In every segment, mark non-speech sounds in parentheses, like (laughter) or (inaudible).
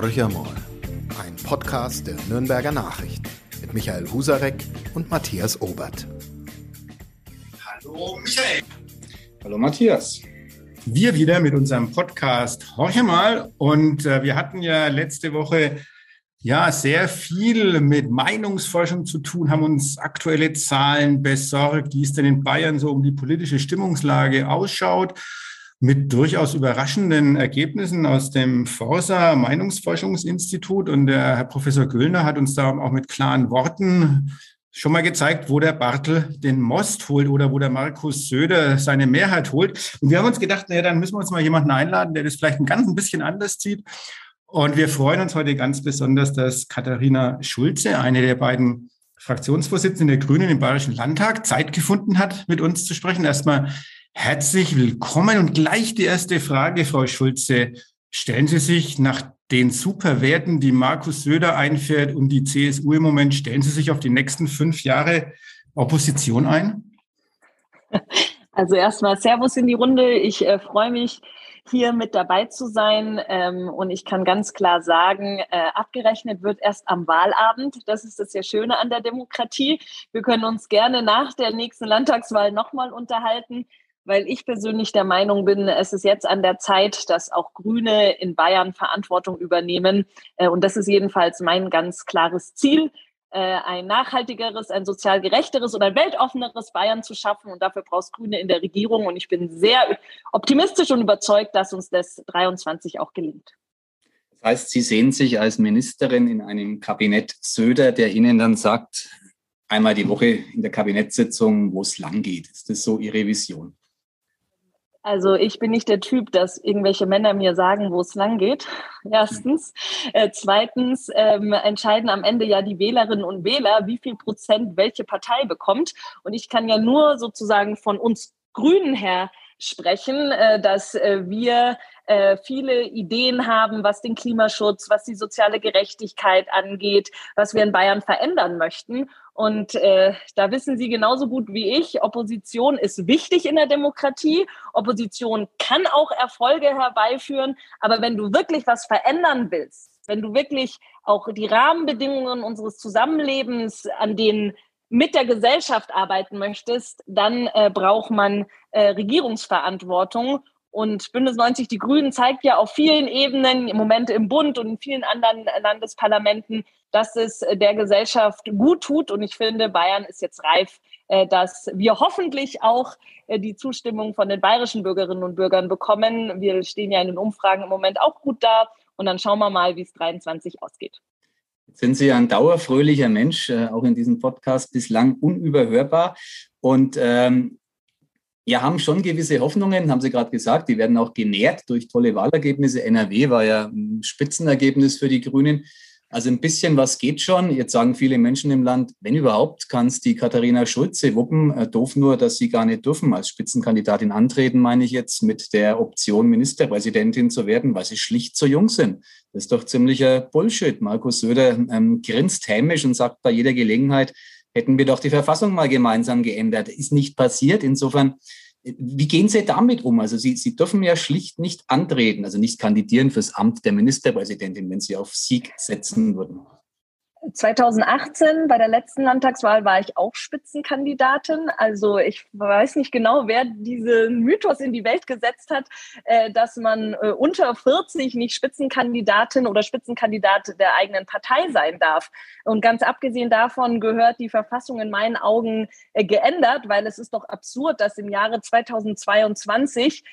Horcher mal. Ein Podcast der Nürnberger Nachrichten mit Michael Husarek und Matthias Obert. Hallo Michael. Hallo Matthias. Wir wieder mit unserem Podcast Horche mal und äh, wir hatten ja letzte Woche ja sehr viel mit Meinungsforschung zu tun, haben uns aktuelle Zahlen besorgt, wie es denn in Bayern so um die politische Stimmungslage ausschaut mit durchaus überraschenden Ergebnissen aus dem Forsa Meinungsforschungsinstitut. Und der Herr Professor Güllner hat uns da auch mit klaren Worten schon mal gezeigt, wo der Bartel den Most holt oder wo der Markus Söder seine Mehrheit holt. Und wir haben uns gedacht, naja, dann müssen wir uns mal jemanden einladen, der das vielleicht ein ganz ein bisschen anders zieht. Und wir freuen uns heute ganz besonders, dass Katharina Schulze, eine der beiden Fraktionsvorsitzenden der Grünen im Bayerischen Landtag, Zeit gefunden hat, mit uns zu sprechen. Erstmal Herzlich willkommen und gleich die erste Frage, Frau Schulze. Stellen Sie sich nach den Superwerten, die Markus Söder einfährt und die CSU im Moment, stellen Sie sich auf die nächsten fünf Jahre Opposition ein? Also erstmal Servus in die Runde. Ich äh, freue mich, hier mit dabei zu sein. Ähm, und ich kann ganz klar sagen, äh, abgerechnet wird erst am Wahlabend. Das ist das sehr Schöne an der Demokratie. Wir können uns gerne nach der nächsten Landtagswahl nochmal unterhalten weil ich persönlich der Meinung bin, es ist jetzt an der Zeit, dass auch Grüne in Bayern Verantwortung übernehmen. Äh, und das ist jedenfalls mein ganz klares Ziel, äh, ein nachhaltigeres, ein sozial gerechteres und ein weltoffeneres Bayern zu schaffen. Und dafür brauchst Grüne in der Regierung. Und ich bin sehr optimistisch und überzeugt, dass uns das 23 auch gelingt. Das heißt, Sie sehen sich als Ministerin in einem Kabinett Söder, der Ihnen dann sagt, einmal die Woche in der Kabinettssitzung, wo es lang geht. Ist das so Ihre Vision? Also ich bin nicht der Typ, dass irgendwelche Männer mir sagen, wo es lang geht. (laughs) Erstens. Äh, zweitens ähm, entscheiden am Ende ja die Wählerinnen und Wähler, wie viel Prozent welche Partei bekommt. Und ich kann ja nur sozusagen von uns Grünen her sprechen, äh, dass äh, wir äh, viele Ideen haben, was den Klimaschutz, was die soziale Gerechtigkeit angeht, was wir in Bayern verändern möchten. Und äh, da wissen Sie genauso gut wie ich, Opposition ist wichtig in der Demokratie. Opposition kann auch Erfolge herbeiführen. Aber wenn du wirklich was verändern willst, wenn du wirklich auch die Rahmenbedingungen unseres Zusammenlebens, an denen mit der Gesellschaft arbeiten möchtest, dann äh, braucht man äh, Regierungsverantwortung. Und Bündnis 90 Die Grünen zeigt ja auf vielen Ebenen, im Moment im Bund und in vielen anderen Landesparlamenten, dass es der Gesellschaft gut tut. Und ich finde, Bayern ist jetzt reif, äh, dass wir hoffentlich auch äh, die Zustimmung von den bayerischen Bürgerinnen und Bürgern bekommen. Wir stehen ja in den Umfragen im Moment auch gut da. Und dann schauen wir mal, wie es 23 ausgeht. Jetzt sind Sie ein dauerfröhlicher Mensch, äh, auch in diesem Podcast bislang unüberhörbar. Und ähm, wir haben schon gewisse Hoffnungen, haben Sie gerade gesagt, die werden auch genährt durch tolle Wahlergebnisse. NRW war ja ein Spitzenergebnis für die Grünen. Also ein bisschen was geht schon. Jetzt sagen viele Menschen im Land, wenn überhaupt, kann es die Katharina Schulze wuppen. Äh, doof nur, dass sie gar nicht dürfen als Spitzenkandidatin antreten, meine ich jetzt, mit der Option, Ministerpräsidentin zu werden, weil sie schlicht zu jung sind. Das ist doch ziemlicher Bullshit. Markus Söder ähm, grinst hämisch und sagt bei jeder Gelegenheit, hätten wir doch die Verfassung mal gemeinsam geändert. Ist nicht passiert. Insofern, wie gehen Sie damit um? Also Sie, Sie dürfen ja schlicht nicht antreten, also nicht kandidieren fürs Amt der Ministerpräsidentin, wenn Sie auf Sieg setzen würden. 2018 bei der letzten Landtagswahl war ich auch Spitzenkandidatin. Also ich weiß nicht genau, wer diesen Mythos in die Welt gesetzt hat, äh, dass man äh, unter 40 nicht Spitzenkandidatin oder Spitzenkandidat der eigenen Partei sein darf. Und ganz abgesehen davon gehört die Verfassung in meinen Augen äh, geändert, weil es ist doch absurd, dass im Jahre 2022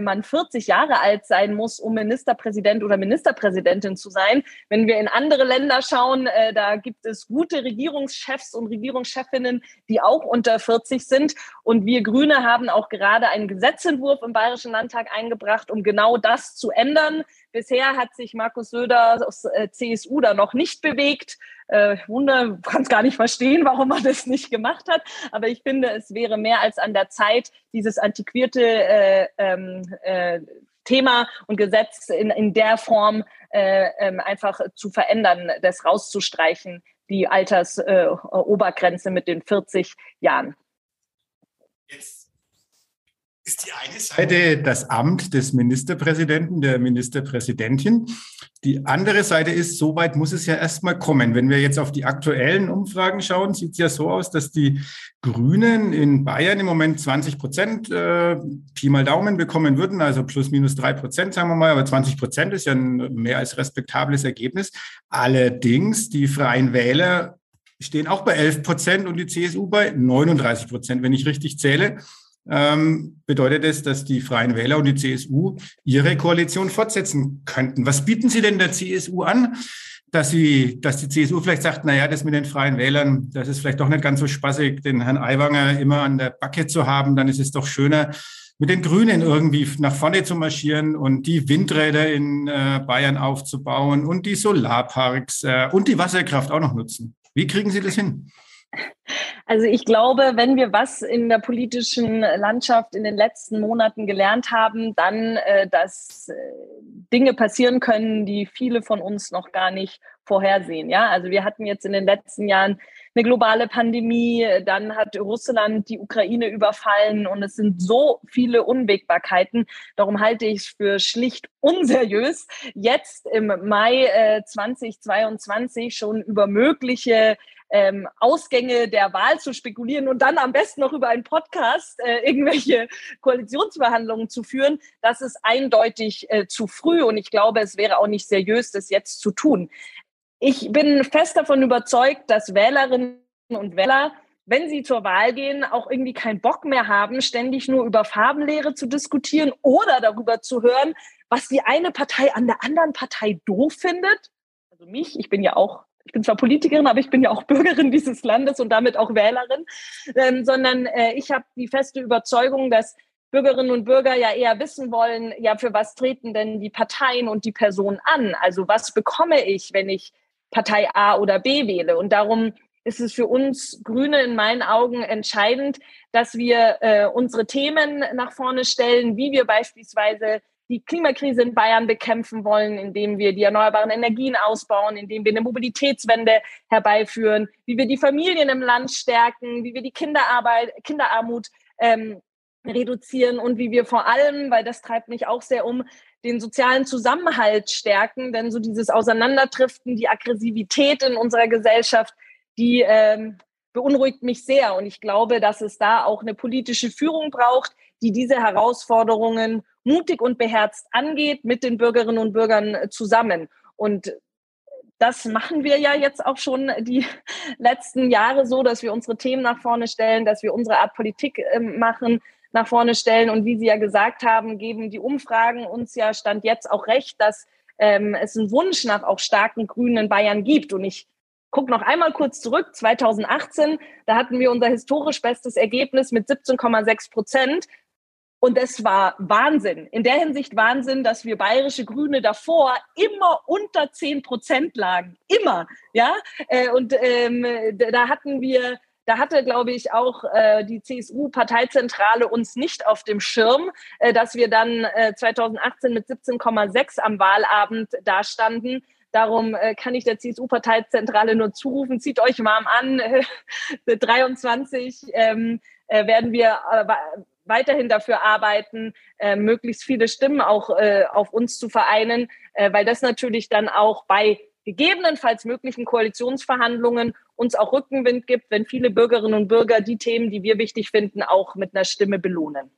man 40 Jahre alt sein muss, um Ministerpräsident oder Ministerpräsidentin zu sein. Wenn wir in andere Länder schauen, schauen, äh, da gibt es gute Regierungschefs und Regierungschefinnen, die auch unter 40 sind. Und wir Grüne haben auch gerade einen Gesetzentwurf im Bayerischen Landtag eingebracht, um genau das zu ändern. Bisher hat sich Markus Söder aus äh, CSU da noch nicht bewegt. Äh, ich wundere, kann es gar nicht verstehen, (laughs) warum er das nicht gemacht hat. Aber ich finde, es wäre mehr als an der Zeit, dieses antiquierte äh, ähm, äh, Thema und Gesetz in, in der Form äh, ähm, einfach zu verändern, das rauszustreichen, die Altersobergrenze äh, mit den 40 Jahren. Jetzt ist die eine Seite das Amt des Ministerpräsidenten, der Ministerpräsidentin. Die andere Seite ist, so weit muss es ja erstmal kommen. Wenn wir jetzt auf die aktuellen Umfragen schauen, sieht es ja so aus, dass die Grünen in Bayern im Moment 20 Prozent äh, Pi mal Daumen bekommen würden, also plus minus drei Prozent, sagen wir mal, aber 20 Prozent ist ja ein mehr als respektables Ergebnis. Allerdings, die Freien Wähler stehen auch bei 11 Prozent und die CSU bei 39 Prozent, wenn ich richtig zähle ähm, bedeutet es, dass die Freien Wähler und die CSU ihre Koalition fortsetzen könnten. Was bieten Sie denn der CSU an, dass sie, dass die CSU vielleicht sagt, na ja, das mit den Freien Wählern, das ist vielleicht doch nicht ganz so spaßig, den Herrn Aiwanger immer an der Backe zu haben, dann ist es doch schöner, mit den Grünen irgendwie nach vorne zu marschieren und die Windräder in äh, Bayern aufzubauen und die Solarparks äh, und die Wasserkraft auch noch nutzen. Wie kriegen Sie das hin? Also ich glaube, wenn wir was in der politischen Landschaft in den letzten Monaten gelernt haben, dann, äh, dass äh, Dinge passieren können, die viele von uns noch gar nicht vorhersehen. Ja, also wir hatten jetzt in den letzten Jahren eine globale Pandemie, dann hat Russland die Ukraine überfallen und es sind so viele Unwägbarkeiten. Darum halte ich es für schlicht unseriös, jetzt im Mai äh, 2022 schon über mögliche ähm, Ausgänge der Wahl zu spekulieren und dann am besten noch über einen Podcast äh, irgendwelche Koalitionsverhandlungen zu führen, das ist eindeutig äh, zu früh und ich glaube, es wäre auch nicht seriös, das jetzt zu tun. Ich bin fest davon überzeugt, dass Wählerinnen und Wähler wenn sie zur Wahl gehen, auch irgendwie keinen Bock mehr haben, ständig nur über Farbenlehre zu diskutieren oder darüber zu hören, was die eine Partei an der anderen Partei doof findet. Also mich, ich bin ja auch ich bin zwar Politikerin, aber ich bin ja auch (laughs) Bürgerin dieses Landes und damit auch Wählerin, ähm, sondern äh, ich habe die feste Überzeugung, dass Bürgerinnen und Bürger ja eher wissen wollen, ja, für was treten denn die Parteien und die Personen an? Also was bekomme ich, wenn ich Partei A oder B wähle? Und darum ist es für uns Grüne in meinen Augen entscheidend, dass wir äh, unsere Themen nach vorne stellen, wie wir beispielsweise die Klimakrise in Bayern bekämpfen wollen, indem wir die erneuerbaren Energien ausbauen, indem wir eine Mobilitätswende herbeiführen, wie wir die Familien im Land stärken, wie wir die Kinderarbeit, Kinderarmut ähm, reduzieren und wie wir vor allem, weil das treibt mich auch sehr um, den sozialen Zusammenhalt stärken, denn so dieses Auseinanderdriften, die Aggressivität in unserer Gesellschaft, die ähm, beunruhigt mich sehr. Und ich glaube, dass es da auch eine politische Führung braucht, die diese Herausforderungen mutig und beherzt angeht mit den Bürgerinnen und Bürgern äh, zusammen. Und das machen wir ja jetzt auch schon die (laughs) letzten Jahre so, dass wir unsere Themen nach vorne stellen, dass wir unsere Art Politik ähm, machen, nach vorne stellen. Und wie Sie ja gesagt haben, geben die Umfragen uns ja Stand jetzt auch recht, dass ähm, es einen Wunsch nach auch starken Grünen in Bayern gibt. Und ich gucke noch einmal kurz zurück. 2018, da hatten wir unser historisch bestes Ergebnis mit 17,6 Prozent. Und es war Wahnsinn. In der Hinsicht Wahnsinn, dass wir bayerische Grüne davor immer unter 10 Prozent lagen. Immer. Ja. Äh, und ähm, da hatten wir da hatte, glaube ich, auch äh, die CSU-Parteizentrale uns nicht auf dem Schirm, äh, dass wir dann äh, 2018 mit 17,6 am Wahlabend dastanden. Darum äh, kann ich der CSU-Parteizentrale nur zurufen, zieht euch warm an. (laughs) 23 ähm, äh, werden wir weiterhin dafür arbeiten, äh, möglichst viele Stimmen auch äh, auf uns zu vereinen, äh, weil das natürlich dann auch bei gegebenenfalls möglichen Koalitionsverhandlungen uns auch Rückenwind gibt, wenn viele Bürgerinnen und Bürger die Themen, die wir wichtig finden, auch mit einer Stimme belohnen.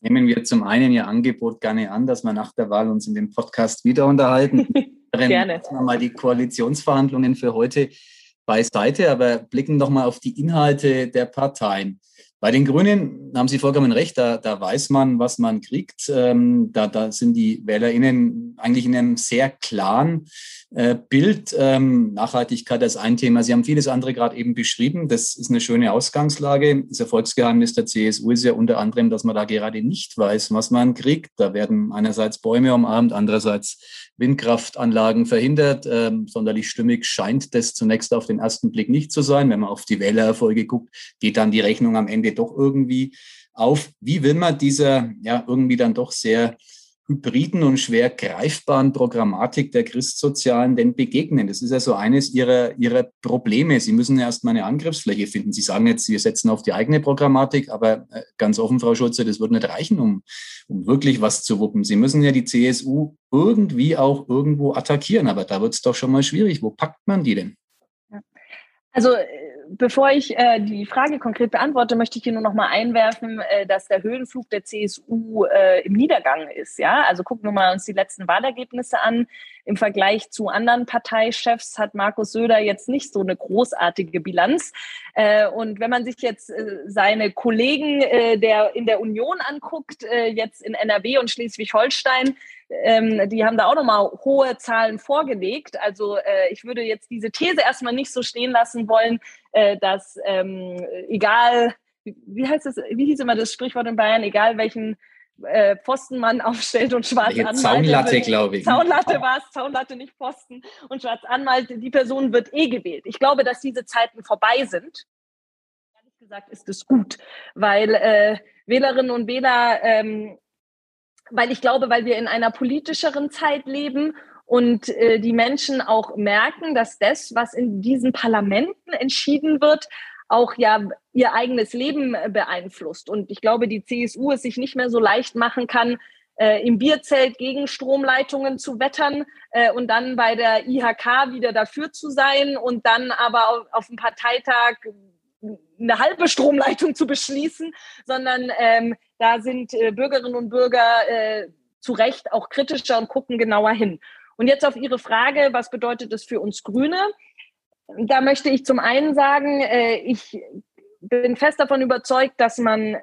Nehmen wir zum einen Ihr Angebot gerne an, dass wir nach der Wahl uns in dem Podcast wieder unterhalten. (laughs) gerne. Lassen wir mal die Koalitionsverhandlungen für heute beiseite, aber blicken doch mal auf die Inhalte der Parteien. Bei den Grünen haben Sie vollkommen recht, da, da weiß man, was man kriegt. Ähm, da, da sind die WählerInnen eigentlich in einem sehr klaren äh, Bild. Ähm, Nachhaltigkeit ist ein Thema. Sie haben vieles andere gerade eben beschrieben. Das ist eine schöne Ausgangslage. Das Erfolgsgeheimnis der CSU ist ja unter anderem, dass man da gerade nicht weiß, was man kriegt. Da werden einerseits Bäume umarmt, andererseits Windkraftanlagen verhindert. Ähm, sonderlich stimmig scheint das zunächst auf den ersten Blick nicht zu sein. Wenn man auf die Wählererfolge guckt, geht dann die Rechnung am Ende doch irgendwie auf. Wie will man dieser ja irgendwie dann doch sehr hybriden und schwer greifbaren Programmatik der Christsozialen denn begegnen? Das ist ja so eines ihrer, ihrer Probleme. Sie müssen ja erst mal eine Angriffsfläche finden. Sie sagen jetzt, wir setzen auf die eigene Programmatik, aber äh, ganz offen, Frau Schulze, das wird nicht reichen, um, um wirklich was zu wuppen. Sie müssen ja die CSU irgendwie auch irgendwo attackieren, aber da wird es doch schon mal schwierig. Wo packt man die denn? Also äh, bevor ich äh, die Frage konkret beantworte, möchte ich hier nur noch mal einwerfen, äh, dass der Höhenflug der CSU äh, im Niedergang ist. Ja, also gucken wir mal uns die letzten Wahlergebnisse an. Im Vergleich zu anderen Parteichefs hat Markus Söder jetzt nicht so eine großartige Bilanz. Äh, und wenn man sich jetzt äh, seine Kollegen äh, der in der Union anguckt, äh, jetzt in NRW und Schleswig-Holstein, ähm, die haben da auch nochmal hohe Zahlen vorgelegt. Also äh, ich würde jetzt diese These erstmal nicht so stehen lassen wollen, äh, dass ähm, egal, wie heißt es, wie hieß immer das Sprichwort in Bayern, egal welchen äh, Pfosten (laughs) aufstellt und schwarz anmalt. Zaunlatte, glaube ich. Zaunlatte war es, Zaunlatte, nicht Pfosten. Und schwarz anmalt, die Person wird eh gewählt. Ich glaube, dass diese Zeiten vorbei sind. Ehrlich gesagt ist es gut, weil äh, Wählerinnen und Wähler, ähm, weil ich glaube, weil wir in einer politischeren Zeit leben und äh, die Menschen auch merken, dass das, was in diesen Parlamenten entschieden wird, auch ja ihr eigenes Leben äh, beeinflusst. Und ich glaube, die CSU es sich nicht mehr so leicht machen kann, äh, im Bierzelt gegen Stromleitungen zu wettern äh, und dann bei der IHK wieder dafür zu sein und dann aber auf, auf dem Parteitag eine halbe Stromleitung zu beschließen, sondern ähm, da sind äh, Bürgerinnen und Bürger äh, zu Recht auch kritischer und gucken genauer hin. Und jetzt auf Ihre Frage, was bedeutet das für uns Grüne? da möchte ich zum einen sagen, äh, ich bin fest davon überzeugt, dass man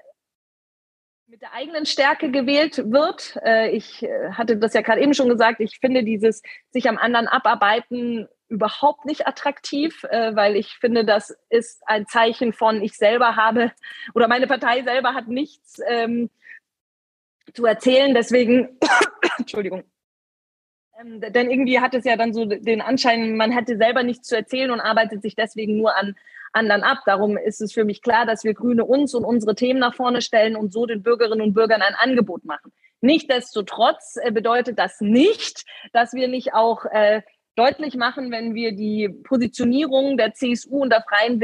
mit der eigenen Stärke gewählt wird. Äh, ich äh, hatte das ja gerade eben schon gesagt, ich finde dieses sich am anderen abarbeiten überhaupt nicht attraktiv, äh, weil ich finde, das ist ein Zeichen von, ich selber habe oder meine Partei selber hat nichts ähm, zu erzählen. Deswegen, (coughs) Entschuldigung, ähm, denn irgendwie hat es ja dann so den Anschein, man hätte selber nichts zu erzählen und arbeitet sich deswegen nur an anderen ab. Darum ist es für mich klar, dass wir Grüne uns und unsere Themen nach vorne stellen und so den Bürgerinnen und Bürgern ein Angebot machen. Nichtsdestotrotz äh, bedeutet das nicht, dass wir nicht auch äh, deutlich machen, wenn wir die Positionierung der CSU und der Freien,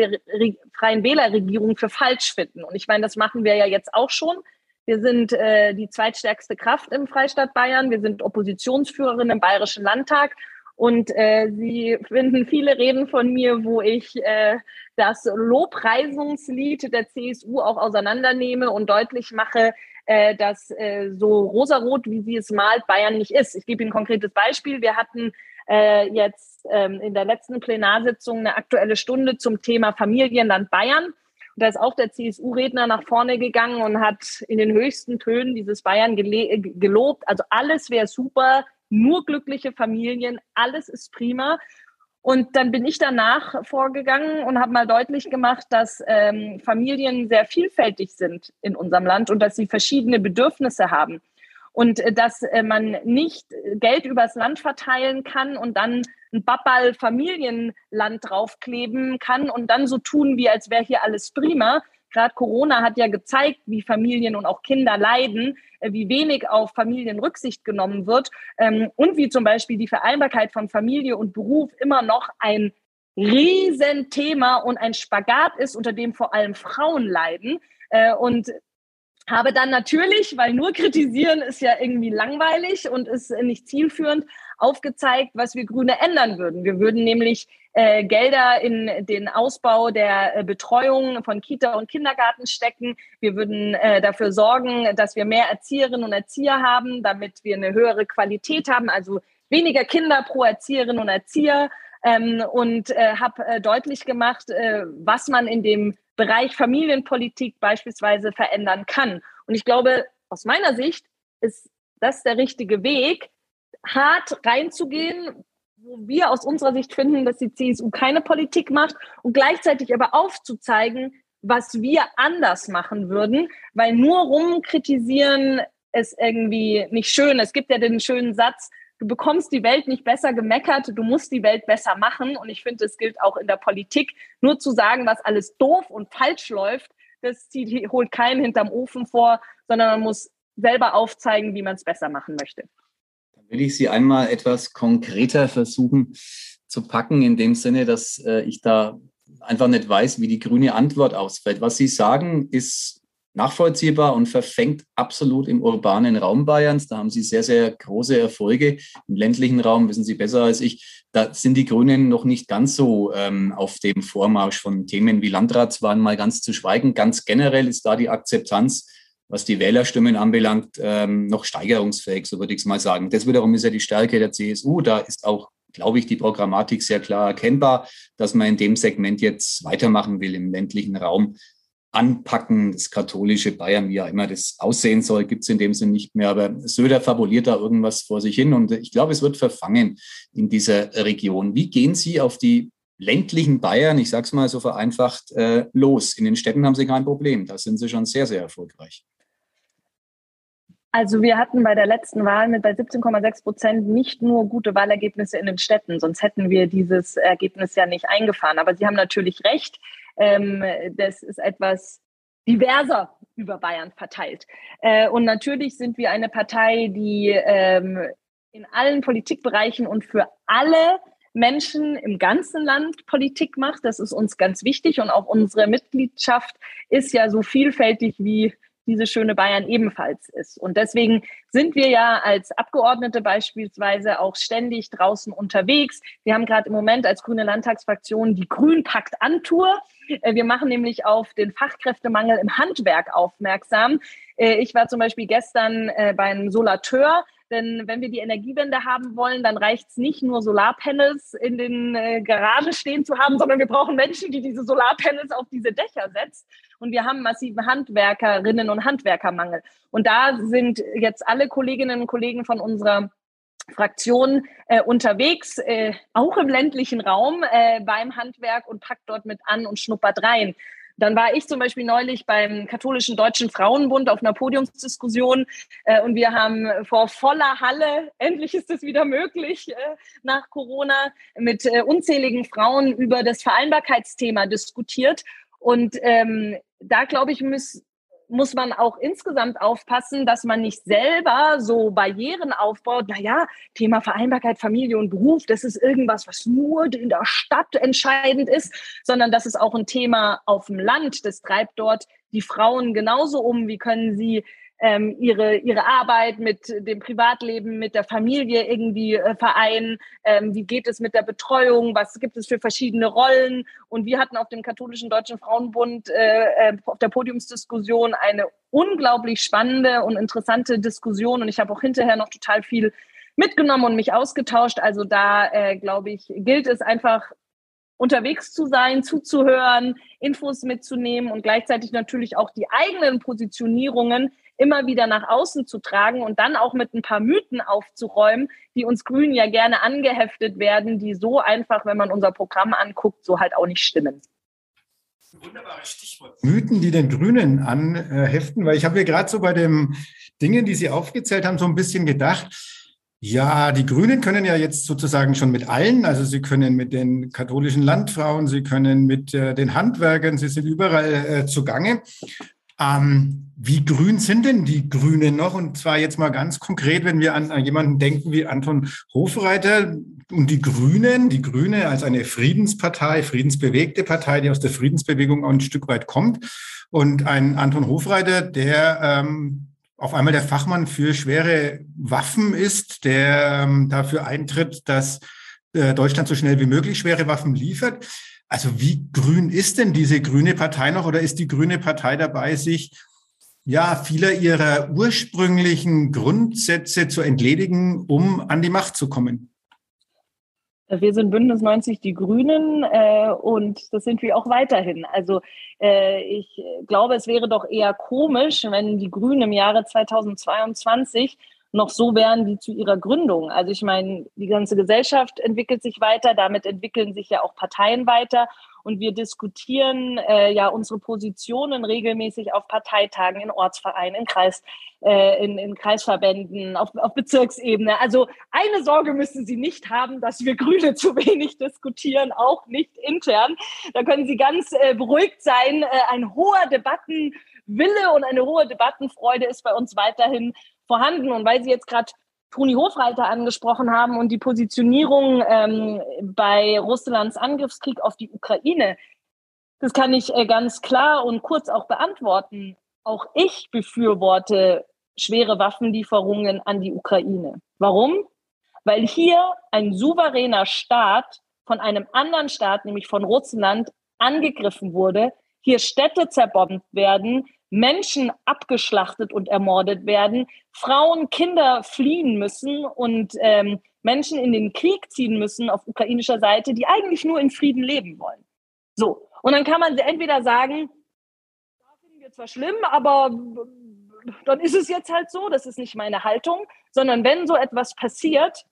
Freien Wählerregierung für falsch finden. Und ich meine, das machen wir ja jetzt auch schon. Wir sind äh, die zweitstärkste Kraft im Freistaat Bayern. Wir sind Oppositionsführerin im Bayerischen Landtag. Und äh, Sie finden viele Reden von mir, wo ich äh, das Lobpreisungslied der CSU auch auseinandernehme und deutlich mache, äh, dass äh, so rosarot, wie sie es malt, Bayern nicht ist. Ich gebe Ihnen ein konkretes Beispiel. Wir hatten äh, jetzt ähm, in der letzten Plenarsitzung eine aktuelle Stunde zum Thema Familienland Bayern. Da ist auch der CSU-Redner nach vorne gegangen und hat in den höchsten Tönen dieses Bayern gelobt. Also alles wäre super, nur glückliche Familien, alles ist prima. Und dann bin ich danach vorgegangen und habe mal deutlich gemacht, dass ähm, Familien sehr vielfältig sind in unserem Land und dass sie verschiedene Bedürfnisse haben und äh, dass äh, man nicht Geld übers Land verteilen kann und dann ein Babbal Familienland draufkleben kann und dann so tun, wie als wäre hier alles prima. Gerade Corona hat ja gezeigt, wie Familien und auch Kinder leiden, äh, wie wenig auf Familien Rücksicht genommen wird ähm, und wie zum Beispiel die Vereinbarkeit von Familie und Beruf immer noch ein Riesenthema und ein Spagat ist, unter dem vor allem Frauen leiden. Und habe dann natürlich, weil nur kritisieren ist ja irgendwie langweilig und ist nicht zielführend, aufgezeigt, was wir Grüne ändern würden. Wir würden nämlich äh, Gelder in den Ausbau der äh, Betreuung von Kita und Kindergarten stecken. Wir würden äh, dafür sorgen, dass wir mehr Erzieherinnen und Erzieher haben, damit wir eine höhere Qualität haben, also weniger Kinder pro Erzieherin und Erzieher. Ähm, und äh, habe äh, deutlich gemacht, äh, was man in dem Bereich Familienpolitik beispielsweise verändern kann. Und ich glaube, aus meiner Sicht ist das der richtige Weg, hart reinzugehen, wo wir aus unserer Sicht finden, dass die CSU keine Politik macht und gleichzeitig aber aufzuzeigen, was wir anders machen würden, weil nur rumkritisieren ist irgendwie nicht schön. Es gibt ja den schönen Satz, du bekommst die Welt nicht besser gemeckert, du musst die Welt besser machen. Und ich finde, es gilt auch in der Politik, nur zu sagen, was alles doof und falsch läuft, das zieht, holt keinen hinterm Ofen vor, sondern man muss selber aufzeigen, wie man es besser machen möchte. Dann will ich Sie einmal etwas konkreter versuchen zu packen, in dem Sinne, dass äh, ich da einfach nicht weiß, wie die grüne Antwort ausfällt. Was Sie sagen, ist nachvollziehbar und verfängt absolut im urbanen Raum Bayerns. Da haben Sie sehr, sehr große Erfolge. Im ländlichen Raum wissen Sie besser als ich. Da sind die Grünen noch nicht ganz so ähm, auf dem Vormarsch von Themen wie Landratswahlen mal ganz zu schweigen. Ganz generell ist da die Akzeptanz, was die Wählerstimmen anbelangt, ähm, noch steigerungsfähig, so würde ich es mal sagen. Das wiederum ist ja die Stärke der CSU. Da ist auch glaube ich, die Programmatik sehr klar erkennbar, dass man in dem Segment jetzt weitermachen will im ländlichen Raum anpacken. Das katholische Bayern, wie ja immer das aussehen soll, gibt es in dem Sinn nicht mehr. Aber Söder fabuliert da irgendwas vor sich hin und ich glaube, es wird verfangen in dieser Region. Wie gehen Sie auf die ländlichen Bayern, ich sage es mal so vereinfacht, äh, los? In den Städten haben Sie kein Problem. Da sind Sie schon sehr, sehr erfolgreich. Also wir hatten bei der letzten Wahl mit bei 17,6 Prozent nicht nur gute Wahlergebnisse in den Städten, sonst hätten wir dieses Ergebnis ja nicht eingefahren. Aber Sie haben natürlich recht. Ähm, das ist etwas diverser über Bayern verteilt. Äh, und natürlich sind wir eine Partei, die ähm, in allen Politikbereichen und für alle Menschen im ganzen Land Politik macht. Das ist uns ganz wichtig und auch unsere Mitgliedschaft ist ja so vielfältig wie diese schöne Bayern ebenfalls ist. Und deswegen sind wir ja als Abgeordnete beispielsweise auch ständig draußen unterwegs. Wir haben gerade im Moment als grüne Landtagsfraktion die Grünpakt-Antour. Äh, wir machen nämlich auf den Fachkräftemangel im Handwerk aufmerksam. Äh, ich war zum Beispiel gestern äh, beim Solateur denn wenn wir die Energiewende haben wollen, dann reicht es nicht nur Solarpanels in den äh, Garagen stehen zu haben, sondern wir brauchen Menschen, die diese Solarpanels auf diese Dächer setzen. Und wir haben massiven Handwerkerinnen und Handwerkermangel. Und da sind jetzt alle Kolleginnen und Kollegen von unserer Fraktion äh, unterwegs, äh, auch im ländlichen Raum äh, beim Handwerk und packt dort mit an und schnuppert rein. Dann war ich zum Beispiel neulich beim katholischen Deutschen Frauenbund auf einer Podiumsdiskussion äh, und wir haben vor voller Halle, (laughs) endlich ist es wieder möglich äh, nach Corona, mit äh, unzähligen Frauen über das Vereinbarkeitsthema diskutiert. Und ähm, da glaube ich, muss, muss man auch insgesamt aufpassen, dass man nicht selber so Barrieren aufbaut. Naja, Thema Vereinbarkeit, Familie und Beruf, das ist irgendwas, was nur in der Stadt entscheidend ist, sondern das ist auch ein Thema auf dem Land. Das treibt dort die Frauen genauso um. Wie können sie ähm, ihre, ihre Arbeit mit dem Privatleben, mit der Familie irgendwie äh, vereinen? Ähm, wie geht es mit der Betreuung? Was gibt es für verschiedene Rollen? Und wir hatten auf dem Katholischen Deutschen Frauenbund äh, äh, auf der Podiumsdiskussion eine unglaublich spannende und interessante Diskussion. Und ich habe auch hinterher noch total viel mitgenommen und mich ausgetauscht. Also da, äh, glaube ich, gilt es einfach unterwegs zu sein, zuzuhören, Infos mitzunehmen und gleichzeitig natürlich auch die eigenen Positionierungen immer wieder nach außen zu tragen und dann auch mit ein paar Mythen aufzuräumen, die uns Grünen ja gerne angeheftet werden, die so einfach, wenn man unser Programm anguckt, so halt auch nicht stimmen. Wunderbares Stichwort. Mythen, die den Grünen anheften, weil ich habe mir gerade so bei den Dingen, die Sie aufgezählt haben, so ein bisschen gedacht, ja, die Grünen können ja jetzt sozusagen schon mit allen, also sie können mit den katholischen Landfrauen, sie können mit äh, den Handwerkern, sie sind überall äh, zugange. Ähm, wie grün sind denn die Grünen noch? Und zwar jetzt mal ganz konkret, wenn wir an, jemanden denken wie Anton Hofreiter und die Grünen, die Grüne als eine Friedenspartei, friedensbewegte Partei, die aus der Friedensbewegung auch ein Stück weit kommt. Und ein Anton Hofreiter, der ähm, auf einmal der Fachmann für schwere Waffen ist, der ähm, dafür eintritt, dass äh, Deutschland so schnell wie möglich schwere Waffen liefert. Also wie grün ist denn diese grüne Partei noch oder ist die grüne Partei dabei, sich ja vieler ihrer ursprünglichen Grundsätze zu entledigen, um an die Macht zu kommen? Wir sind Bündnis 90 Die Grünen äh, und das sind wir auch weiterhin. Also äh, ich glaube, es wäre doch eher komisch, wenn die Grünen im Jahre 2022 noch so wären wie zu ihrer Gründung. Also ich meine, die ganze Gesellschaft entwickelt sich weiter, damit entwickeln sich ja auch Parteien weiter und wir diskutieren äh, ja unsere Positionen regelmäßig auf Parteitagen, in Ortsvereinen, in Kreis, äh, in, in Kreisverbänden, auf, auf Bezirksebene. Also eine Sorge müssen Sie nicht haben, dass wir Grüne (laughs) zu wenig diskutieren, auch nicht intern. Da können Sie ganz äh, beruhigt sein. Äh, ein hoher Debatten Wille und eine hohe Debattenfreude ist bei uns weiterhin vorhanden. Und weil Sie jetzt gerade Toni Hofreiter angesprochen haben und die Positionierung ähm, bei Russlands Angriffskrieg auf die Ukraine, das kann ich äh, ganz klar und kurz auch beantworten. Auch ich befürworte schwere Waffenlieferungen an die Ukraine. Warum? Weil hier ein souveräner Staat von einem anderen Staat, nämlich von Russland, angegriffen wurde, hier Städte zerbombt werden, Menschen abgeschlachtet und ermordet werden, Frauen, Kinder fliehen müssen und ähm, Menschen in den Krieg ziehen müssen auf ukrainischer Seite, die eigentlich nur in Frieden leben wollen. So. Und dann kann man entweder sagen, da finden wir zwar schlimm, aber dann ist es jetzt halt so, das ist nicht meine Haltung, sondern wenn so etwas passiert,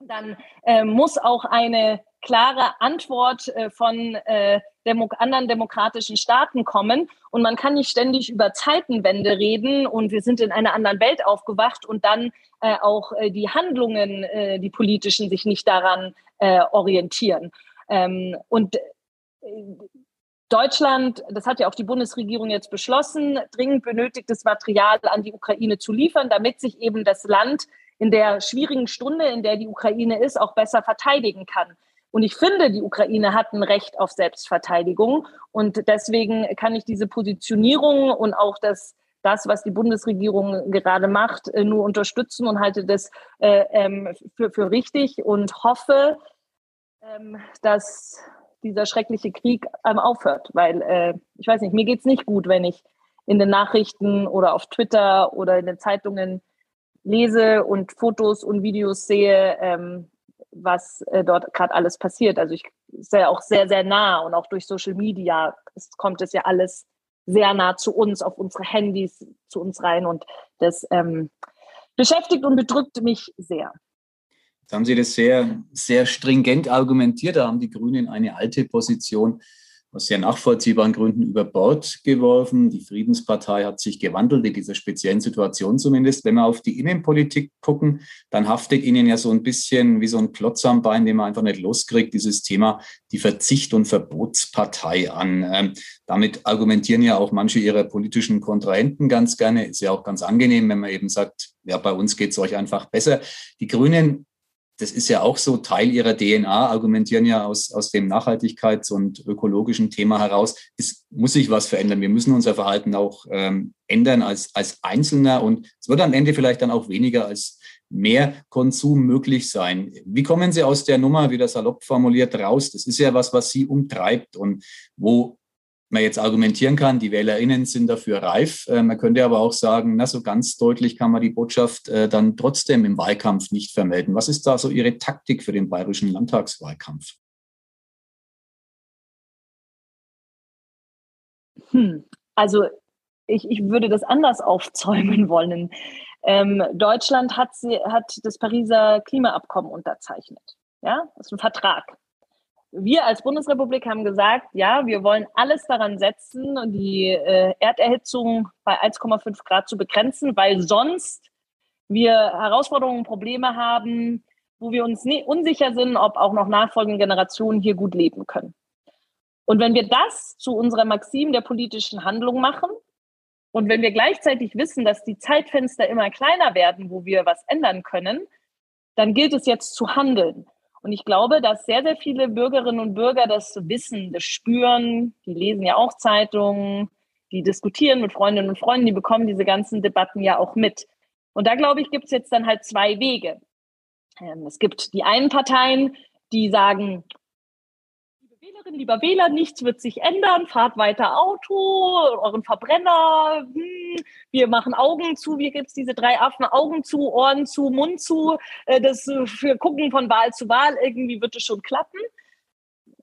dann äh, muss auch eine klare Antwort äh, von äh, Demo anderen demokratischen Staaten kommen. Und man kann nicht ständig über Zeitenwende reden und wir sind in einer anderen Welt aufgewacht und dann äh, auch äh, die Handlungen, äh, die politischen, sich nicht daran orientieren. Ähm, und Deutschland, das hat ja auch die Bundesregierung jetzt beschlossen, dringend benötigtes Material an die Ukraine zu liefern, damit sich eben das Land in der schwierigen Stunde, in der die Ukraine ist, auch besser verteidigen kann. Und ich finde, die Ukraine hat ein Recht auf Selbstverteidigung. Und deswegen kann ich diese Positionierung und auch das, das was die Bundesregierung gerade macht, äh, nur unterstützen und halte das äh, ähm, für, für richtig und hoffe, ähm, dass dieser schreckliche Krieg ähm, aufhört. Weil äh, ich weiß nicht, mir geht es nicht gut, wenn ich in den Nachrichten oder auf Twitter oder in den Zeitungen lese und Fotos und Videos sehe, ähm, was äh, dort gerade alles passiert. Also ich sehe auch sehr, sehr nah und auch durch Social Media es kommt es ja alles sehr nah zu uns, auf unsere Handys, zu uns rein und das ähm, beschäftigt und bedrückt mich sehr. Jetzt haben Sie das sehr, sehr stringent argumentiert. Da haben die Grünen eine alte Position aus sehr nachvollziehbaren Gründen über Bord geworfen. Die Friedenspartei hat sich gewandelt, in dieser speziellen Situation zumindest. Wenn wir auf die Innenpolitik gucken, dann haftet Ihnen ja so ein bisschen wie so ein Klotz am Bein, den man einfach nicht loskriegt, dieses Thema die Verzicht- und Verbotspartei an. Ähm, damit argumentieren ja auch manche ihrer politischen Kontrahenten ganz gerne. Ist ja auch ganz angenehm, wenn man eben sagt, ja, bei uns geht es euch einfach besser. Die Grünen das ist ja auch so Teil ihrer DNA, argumentieren ja aus, aus dem Nachhaltigkeits- und ökologischen Thema heraus. Es muss sich was verändern. Wir müssen unser Verhalten auch ähm, ändern als, als Einzelner und es wird am Ende vielleicht dann auch weniger als mehr Konsum möglich sein. Wie kommen Sie aus der Nummer, wie das salopp formuliert, raus? Das ist ja was, was Sie umtreibt und wo man jetzt argumentieren kann, die WählerInnen sind dafür reif. Äh, man könnte aber auch sagen, na, so ganz deutlich kann man die Botschaft äh, dann trotzdem im Wahlkampf nicht vermelden. Was ist da so Ihre Taktik für den bayerischen Landtagswahlkampf? Hm. Also ich, ich würde das anders aufzäumen (laughs) wollen. Ähm, Deutschland hat, hat das Pariser Klimaabkommen unterzeichnet. Ja, das ist ein Vertrag wir als Bundesrepublik haben gesagt, ja, wir wollen alles daran setzen, die äh, Erderhitzung bei 1,5 Grad zu begrenzen, weil sonst wir Herausforderungen, Probleme haben, wo wir uns nie, unsicher sind, ob auch noch nachfolgende Generationen hier gut leben können. Und wenn wir das zu unserer Maxim der politischen Handlung machen und wenn wir gleichzeitig wissen, dass die Zeitfenster immer kleiner werden, wo wir was ändern können, dann gilt es jetzt zu handeln. Und ich glaube, dass sehr, sehr viele Bürgerinnen und Bürger das wissen, das spüren. Die lesen ja auch Zeitungen, die diskutieren mit Freundinnen und Freunden, die bekommen diese ganzen Debatten ja auch mit. Und da, glaube ich, gibt es jetzt dann halt zwei Wege. Ähm, es gibt die einen Parteien, die sagen, Wählerin, lieber Wähler, nichts wird sich ändern, fahrt weiter Auto, euren Verbrenner, hm, wir machen Augen zu, wie gibt es diese drei Affen, Augen zu, Ohren zu, Mund zu, äh, das äh, für gucken von Wahl zu Wahl, irgendwie wird es schon klappen.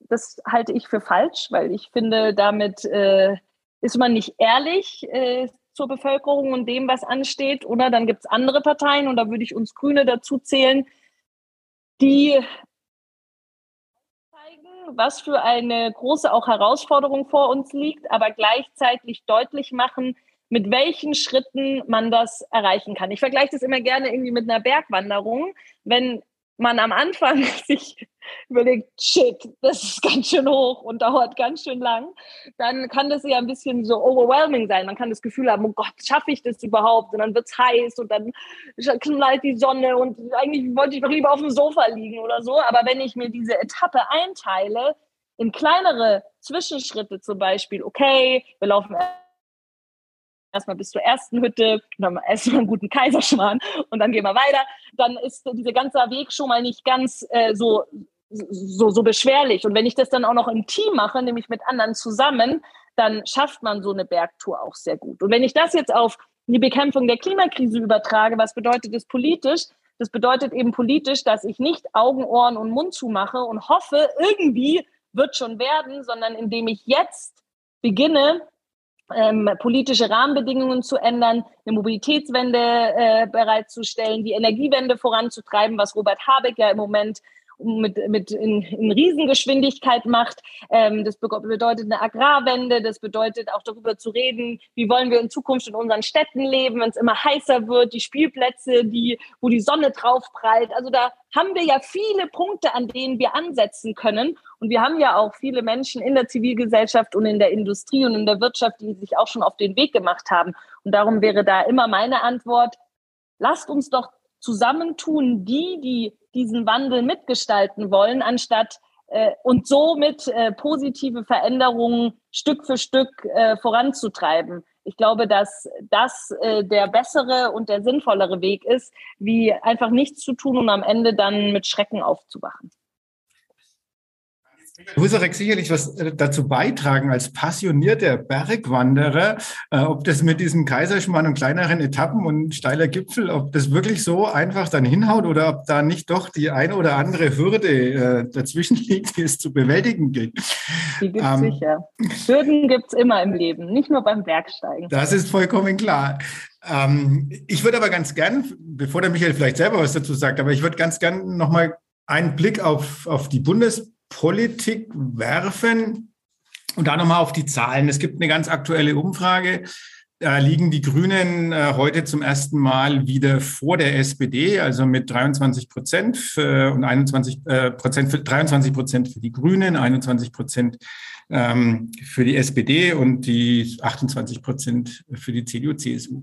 Das halte ich für falsch, weil ich finde, damit äh, ist man nicht ehrlich äh, zur Bevölkerung und dem, was ansteht. Oder dann gibt es andere Parteien, und da würde ich uns Grüne dazu zählen, die was für eine große auch Herausforderung vor uns liegt, aber gleichzeitig deutlich machen, mit welchen Schritten man das erreichen kann. Ich vergleiche das immer gerne irgendwie mit einer Bergwanderung. Wenn man am Anfang (laughs) sich überlegt, shit, das ist ganz schön hoch und dauert ganz schön lang, dann kann das ja ein bisschen so overwhelming sein. Man kann das Gefühl haben, oh Gott, schaffe ich das überhaupt? Und dann wird es heiß und dann knallt die Sonne und eigentlich wollte ich doch lieber auf dem Sofa liegen oder so. Aber wenn ich mir diese Etappe einteile, in kleinere Zwischenschritte zum Beispiel, okay, wir laufen erstmal bis zur ersten Hütte, dann essen wir einen guten Kaiserschmarrn und dann gehen wir weiter, dann ist dieser ganze Weg schon mal nicht ganz äh, so, so, so beschwerlich. Und wenn ich das dann auch noch im Team mache, nämlich mit anderen zusammen, dann schafft man so eine Bergtour auch sehr gut. Und wenn ich das jetzt auf die Bekämpfung der Klimakrise übertrage, was bedeutet das politisch? Das bedeutet eben politisch, dass ich nicht Augen, Ohren und Mund zumache und hoffe, irgendwie wird schon werden, sondern indem ich jetzt beginne, ähm, politische Rahmenbedingungen zu ändern, eine Mobilitätswende äh, bereitzustellen, die Energiewende voranzutreiben, was Robert Habeck ja im Moment mit, mit in, in Riesengeschwindigkeit macht. Ähm, das bedeutet eine Agrarwende, das bedeutet auch darüber zu reden, wie wollen wir in Zukunft in unseren Städten leben, wenn es immer heißer wird, die Spielplätze, die, wo die Sonne drauf prallt. Also da haben wir ja viele Punkte, an denen wir ansetzen können. Und wir haben ja auch viele Menschen in der Zivilgesellschaft und in der Industrie und in der Wirtschaft, die sich auch schon auf den Weg gemacht haben. Und darum wäre da immer meine Antwort, lasst uns doch zusammentun, die, die diesen Wandel mitgestalten wollen, anstatt äh, und somit äh, positive Veränderungen Stück für Stück äh, voranzutreiben. Ich glaube, dass das äh, der bessere und der sinnvollere Weg ist, wie einfach nichts zu tun und am Ende dann mit Schrecken aufzuwachen. Husarek sicherlich was äh, dazu beitragen als passionierter Bergwanderer, äh, ob das mit diesem Kaiserschmarrn und kleineren Etappen und steiler Gipfel, ob das wirklich so einfach dann hinhaut oder ob da nicht doch die eine oder andere Hürde äh, dazwischen (laughs) liegt, die es zu bewältigen gilt. Die gibt es ähm, sicher. Hürden gibt es immer im Leben, nicht nur beim Bergsteigen. Das ist vollkommen klar. Ähm, ich würde aber ganz gern, bevor der Michael vielleicht selber was dazu sagt, aber ich würde ganz gern nochmal einen Blick auf, auf die Bundes Politik werfen und da nochmal auf die Zahlen. Es gibt eine ganz aktuelle Umfrage. Da liegen die Grünen äh, heute zum ersten Mal wieder vor der SPD, also mit 23 Prozent und 21 äh, Prozent für 23 Prozent für die Grünen, 21 Prozent ähm, für die SPD und die 28 Prozent für die CDU, CSU.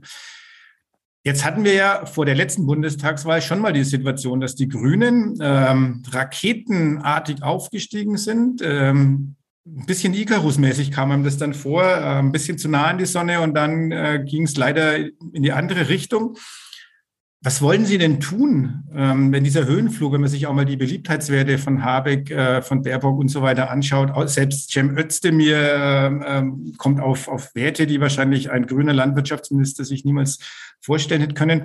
Jetzt hatten wir ja vor der letzten Bundestagswahl schon mal die Situation, dass die Grünen ähm, raketenartig aufgestiegen sind. Ähm, ein bisschen Icarus-mäßig kam einem das dann vor, äh, ein bisschen zu nah an die Sonne und dann äh, ging es leider in die andere Richtung. Was wollen Sie denn tun, ähm, wenn dieser Höhenflug, wenn man sich auch mal die Beliebtheitswerte von Habeck, äh, von Baerbock und so weiter anschaut, selbst Cem Özdemir äh, äh, kommt auf, auf Werte, die wahrscheinlich ein grüner Landwirtschaftsminister sich niemals vorstellen hätte können.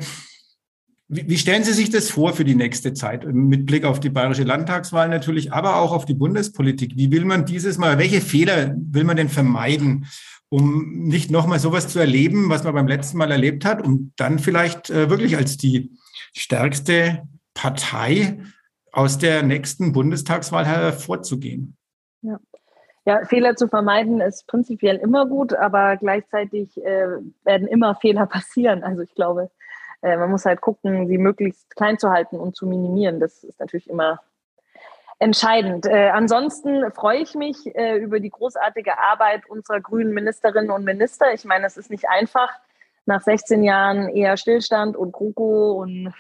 Wie stellen Sie sich das vor für die nächste Zeit? Mit Blick auf die bayerische Landtagswahl natürlich, aber auch auf die Bundespolitik. Wie will man dieses Mal, welche Fehler will man denn vermeiden? Um nicht nochmal sowas zu erleben, was man beim letzten Mal erlebt hat, um dann vielleicht äh, wirklich als die stärkste Partei aus der nächsten Bundestagswahl hervorzugehen. Ja. ja, Fehler zu vermeiden ist prinzipiell immer gut, aber gleichzeitig äh, werden immer Fehler (laughs) passieren. Also ich glaube, äh, man muss halt gucken, sie möglichst klein zu halten und zu minimieren. Das ist natürlich immer entscheidend. Äh, ansonsten freue ich mich äh, über die großartige Arbeit unserer grünen Ministerinnen und Minister. Ich meine, es ist nicht einfach, nach 16 Jahren eher Stillstand und GroKo und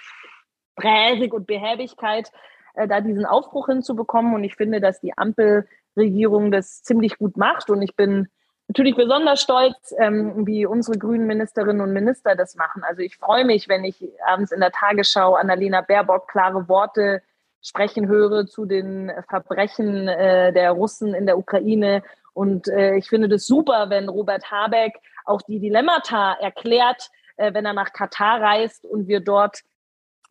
Präsig und Behäbigkeit äh, da diesen Aufbruch hinzubekommen. Und ich finde, dass die Ampelregierung das ziemlich gut macht. Und ich bin natürlich besonders stolz, ähm, wie unsere grünen Ministerinnen und Minister das machen. Also ich freue mich, wenn ich abends in der Tagesschau Annalena Baerbock klare Worte sprechen höre zu den Verbrechen äh, der Russen in der Ukraine. Und äh, ich finde das super, wenn Robert Habeck auch die Dilemmata erklärt, äh, wenn er nach Katar reist und wir dort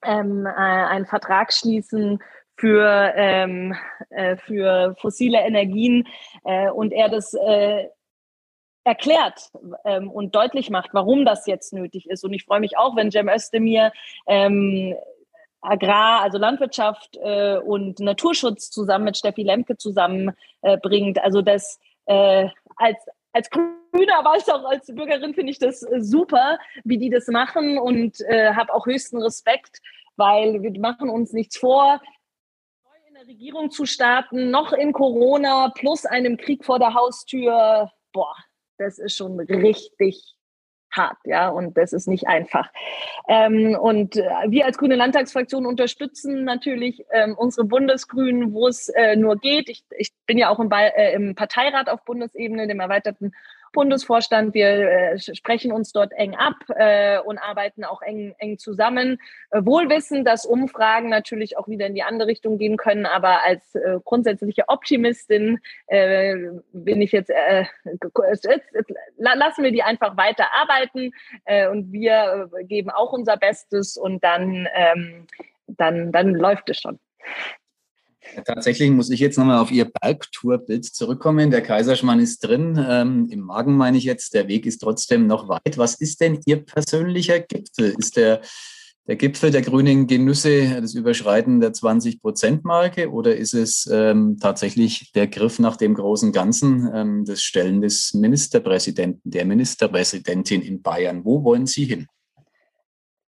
ähm, äh, einen Vertrag schließen für, ähm, äh, für fossile Energien äh, und er das erklärt ähm, und deutlich macht, warum das jetzt nötig ist. Und ich freue mich auch, wenn Cem Özdemir ähm, Agrar, also Landwirtschaft äh, und Naturschutz zusammen mit Steffi Lemke zusammenbringt. Äh, also das äh, als als Grüne, aber auch als Bürgerin finde ich das äh, super, wie die das machen und äh, habe auch höchsten Respekt weil wir machen uns nichts vor, neu in der Regierung zu starten, noch in Corona plus einem Krieg vor der Haustür, boah, das ist schon richtig hart, ja, und das ist nicht einfach. Ähm, und äh, wir als Grüne Landtagsfraktion unterstützen natürlich ähm, unsere Bundesgrünen, wo es äh, nur geht. Ich, ich bin ja auch im, äh, im Parteirat auf Bundesebene, dem erweiterten Bundesvorstand. Wir äh, sprechen uns dort eng ab äh, und arbeiten auch eng, eng zusammen. Äh, wohl wissen, dass Umfragen natürlich auch wieder in die andere Richtung gehen können. Aber als äh, grundsätzliche Optimistin äh, bin ich jetzt, äh, lassen wir die einfach weiter arbeiten und wir geben auch unser Bestes und dann, ähm, dann, dann läuft es schon. Tatsächlich muss ich jetzt nochmal auf Ihr Bergtourbild zurückkommen. Der Kaiserschmarrn ist drin. Ähm, Im Magen meine ich jetzt, der Weg ist trotzdem noch weit. Was ist denn Ihr persönlicher Gipfel? Ist der, der Gipfel der grünen Genüsse das Überschreiten der 20-Prozent-Marke oder ist es ähm, tatsächlich der Griff nach dem großen Ganzen, ähm, das Stellen des Ministerpräsidenten, der Ministerpräsidentin in Bayern? Wo wollen Sie hin?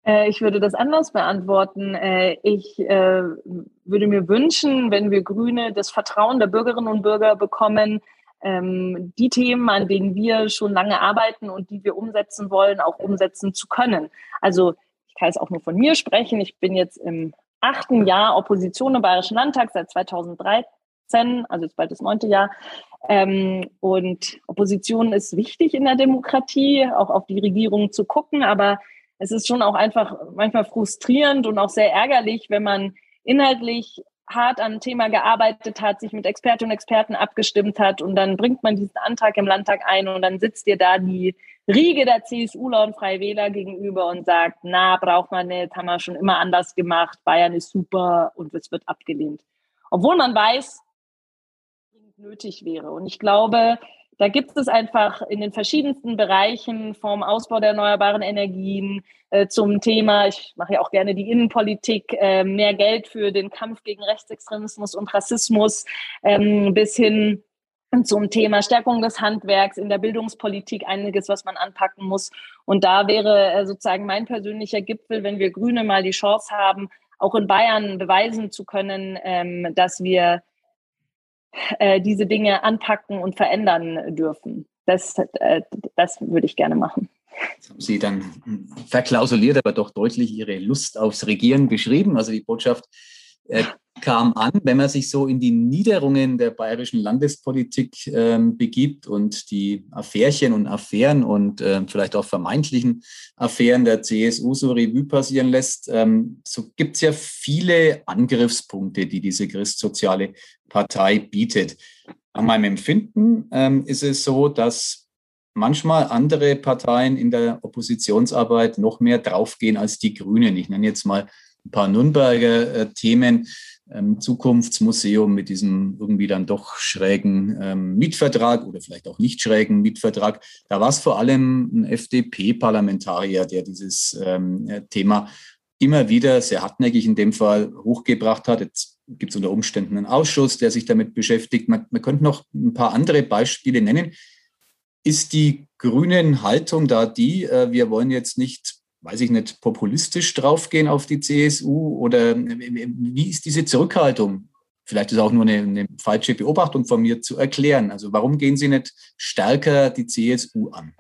Äh, ich würde das anders beantworten. Äh, ich äh, würde mir wünschen, wenn wir Grüne das Vertrauen der Bürgerinnen und Bürger bekommen, ähm, die Themen, an denen wir schon lange arbeiten und die wir umsetzen wollen, auch umsetzen zu können. Also ich kann es auch nur von mir sprechen. Ich bin jetzt im achten Jahr Opposition im Bayerischen Landtag seit 2013, also jetzt bald das neunte Jahr. Ähm, und Opposition ist wichtig in der Demokratie, auch auf die Regierung zu gucken, aber es ist schon auch einfach manchmal frustrierend und auch sehr ärgerlich, wenn man inhaltlich hart an einem Thema gearbeitet hat, sich mit Expertinnen und Experten abgestimmt hat und dann bringt man diesen Antrag im Landtag ein und dann sitzt dir da die Riege der CSUler und Freie Wähler gegenüber und sagt, na, braucht man nicht, haben wir schon immer anders gemacht, Bayern ist super und es wird abgelehnt. Obwohl man weiß, nötig wäre. Und ich glaube, da gibt es einfach in den verschiedensten Bereichen vom Ausbau der erneuerbaren Energien äh, zum Thema, ich mache ja auch gerne die Innenpolitik, äh, mehr Geld für den Kampf gegen Rechtsextremismus und Rassismus ähm, bis hin zum Thema Stärkung des Handwerks in der Bildungspolitik einiges, was man anpacken muss. Und da wäre äh, sozusagen mein persönlicher Gipfel, wenn wir Grüne mal die Chance haben, auch in Bayern beweisen zu können, ähm, dass wir äh, diese Dinge anpacken und verändern dürfen. Das, äh, das würde ich gerne machen. Sie dann verklausuliert, aber doch deutlich Ihre Lust aufs Regieren beschrieben. Also die Botschaft äh, kam an, wenn man sich so in die Niederungen der bayerischen Landespolitik äh, begibt und die Affärchen und Affären und äh, vielleicht auch vermeintlichen Affären der CSU so Revue passieren lässt, ähm, so gibt es ja viele Angriffspunkte, die diese christsoziale Partei bietet. Nach meinem Empfinden ähm, ist es so, dass manchmal andere Parteien in der Oppositionsarbeit noch mehr draufgehen als die Grünen. Ich nenne jetzt mal ein paar Nürnberger äh, Themen. Ähm, Zukunftsmuseum mit diesem irgendwie dann doch schrägen ähm, Mietvertrag oder vielleicht auch nicht schrägen Mietvertrag. Da war es vor allem ein FDP-Parlamentarier, der dieses ähm, Thema immer wieder sehr hartnäckig in dem Fall hochgebracht hat. Jetzt gibt es unter Umständen einen Ausschuss, der sich damit beschäftigt. Man, man könnte noch ein paar andere Beispiele nennen. Ist die grünen Haltung da die, äh, wir wollen jetzt nicht weiß ich nicht, populistisch draufgehen auf die CSU? Oder wie ist diese Zurückhaltung? Vielleicht ist auch nur eine, eine falsche Beobachtung von mir zu erklären. Also warum gehen Sie nicht stärker die CSU an?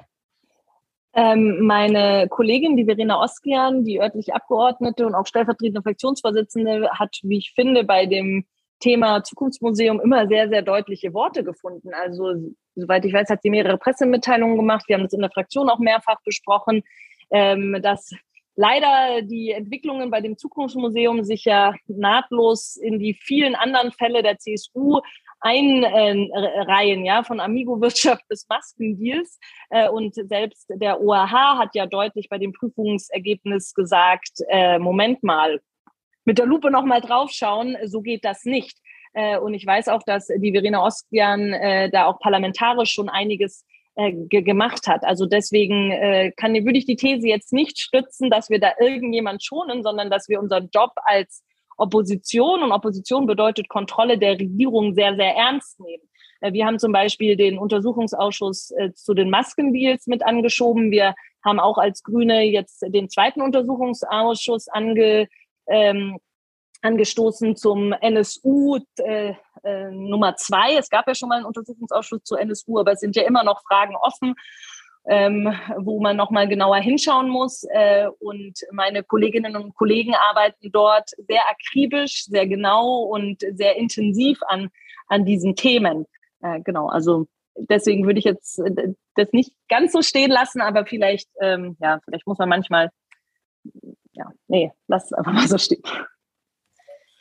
Ähm, meine Kollegin, die Verena Oskian, die örtliche Abgeordnete und auch stellvertretende Fraktionsvorsitzende, hat, wie ich finde, bei dem Thema Zukunftsmuseum immer sehr, sehr deutliche Worte gefunden. Also, soweit ich weiß, hat sie mehrere Pressemitteilungen gemacht. Wir haben das in der Fraktion auch mehrfach besprochen ähm, dass leider die Entwicklungen bei dem Zukunftsmuseum sich ja nahtlos in die vielen anderen Fälle der CSU einreihen, ja, von Amigo-Wirtschaft bis Maskendeals. Äh, und selbst der OAH hat ja deutlich bei dem Prüfungsergebnis gesagt, äh, Moment mal, mit der Lupe nochmal draufschauen, so geht das nicht. Äh, und ich weiß auch, dass die Verena Ostian äh, da auch parlamentarisch schon einiges äh, gemacht hat. Also deswegen äh, kann, würde ich die These jetzt nicht stützen, dass wir da irgendjemand schonen, sondern dass wir unseren Job als Opposition und Opposition bedeutet Kontrolle der Regierung sehr, sehr ernst nehmen. Äh, wir haben zum Beispiel den Untersuchungsausschuss äh, zu den Maskendeals mit angeschoben. Wir haben auch als Grüne jetzt den zweiten Untersuchungsausschuss ange ähm, angestoßen zum NSU äh, äh, Nummer zwei. Es gab ja schon mal einen Untersuchungsausschuss zu NSU, aber es sind ja immer noch Fragen offen. Ähm, wo man noch mal genauer hinschauen muss. Äh, und meine Kolleginnen und Kollegen arbeiten dort sehr akribisch, sehr genau und sehr intensiv an, an diesen Themen. Äh, genau, also deswegen würde ich jetzt äh, das nicht ganz so stehen lassen, aber vielleicht, ähm, ja, vielleicht muss man manchmal, ja, nee, lass es einfach mal so stehen.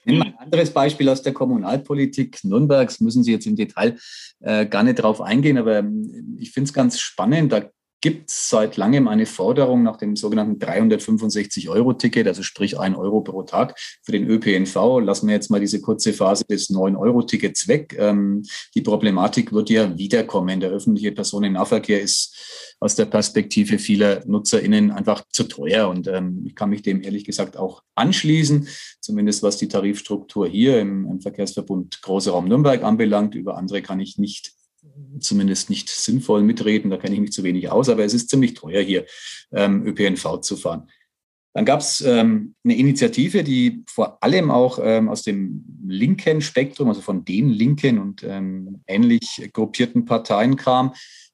Nehmen wir ein anderes Beispiel aus der Kommunalpolitik Nürnbergs, müssen Sie jetzt im Detail äh, gar nicht drauf eingehen, aber ähm, ich finde es ganz spannend. Da gibt es seit langem eine Forderung nach dem sogenannten 365-Euro-Ticket, also sprich ein Euro pro Tag für den ÖPNV. Lassen wir jetzt mal diese kurze Phase des 9-Euro-Tickets weg. Ähm, die Problematik wird ja wiederkommen. Der öffentliche Personennahverkehr ist aus der Perspektive vieler NutzerInnen einfach zu teuer. Und ähm, ich kann mich dem ehrlich gesagt auch anschließen, zumindest was die Tarifstruktur hier im, im Verkehrsverbund Große Raum Nürnberg anbelangt. Über andere kann ich nicht zumindest nicht sinnvoll mitreden, da kenne ich mich zu wenig aus, aber es ist ziemlich teuer hier ähm, ÖPNV zu fahren. Dann gab es ähm, eine Initiative, die vor allem auch ähm, aus dem linken Spektrum, also von den linken und ähm, ähnlich gruppierten Parteien kam.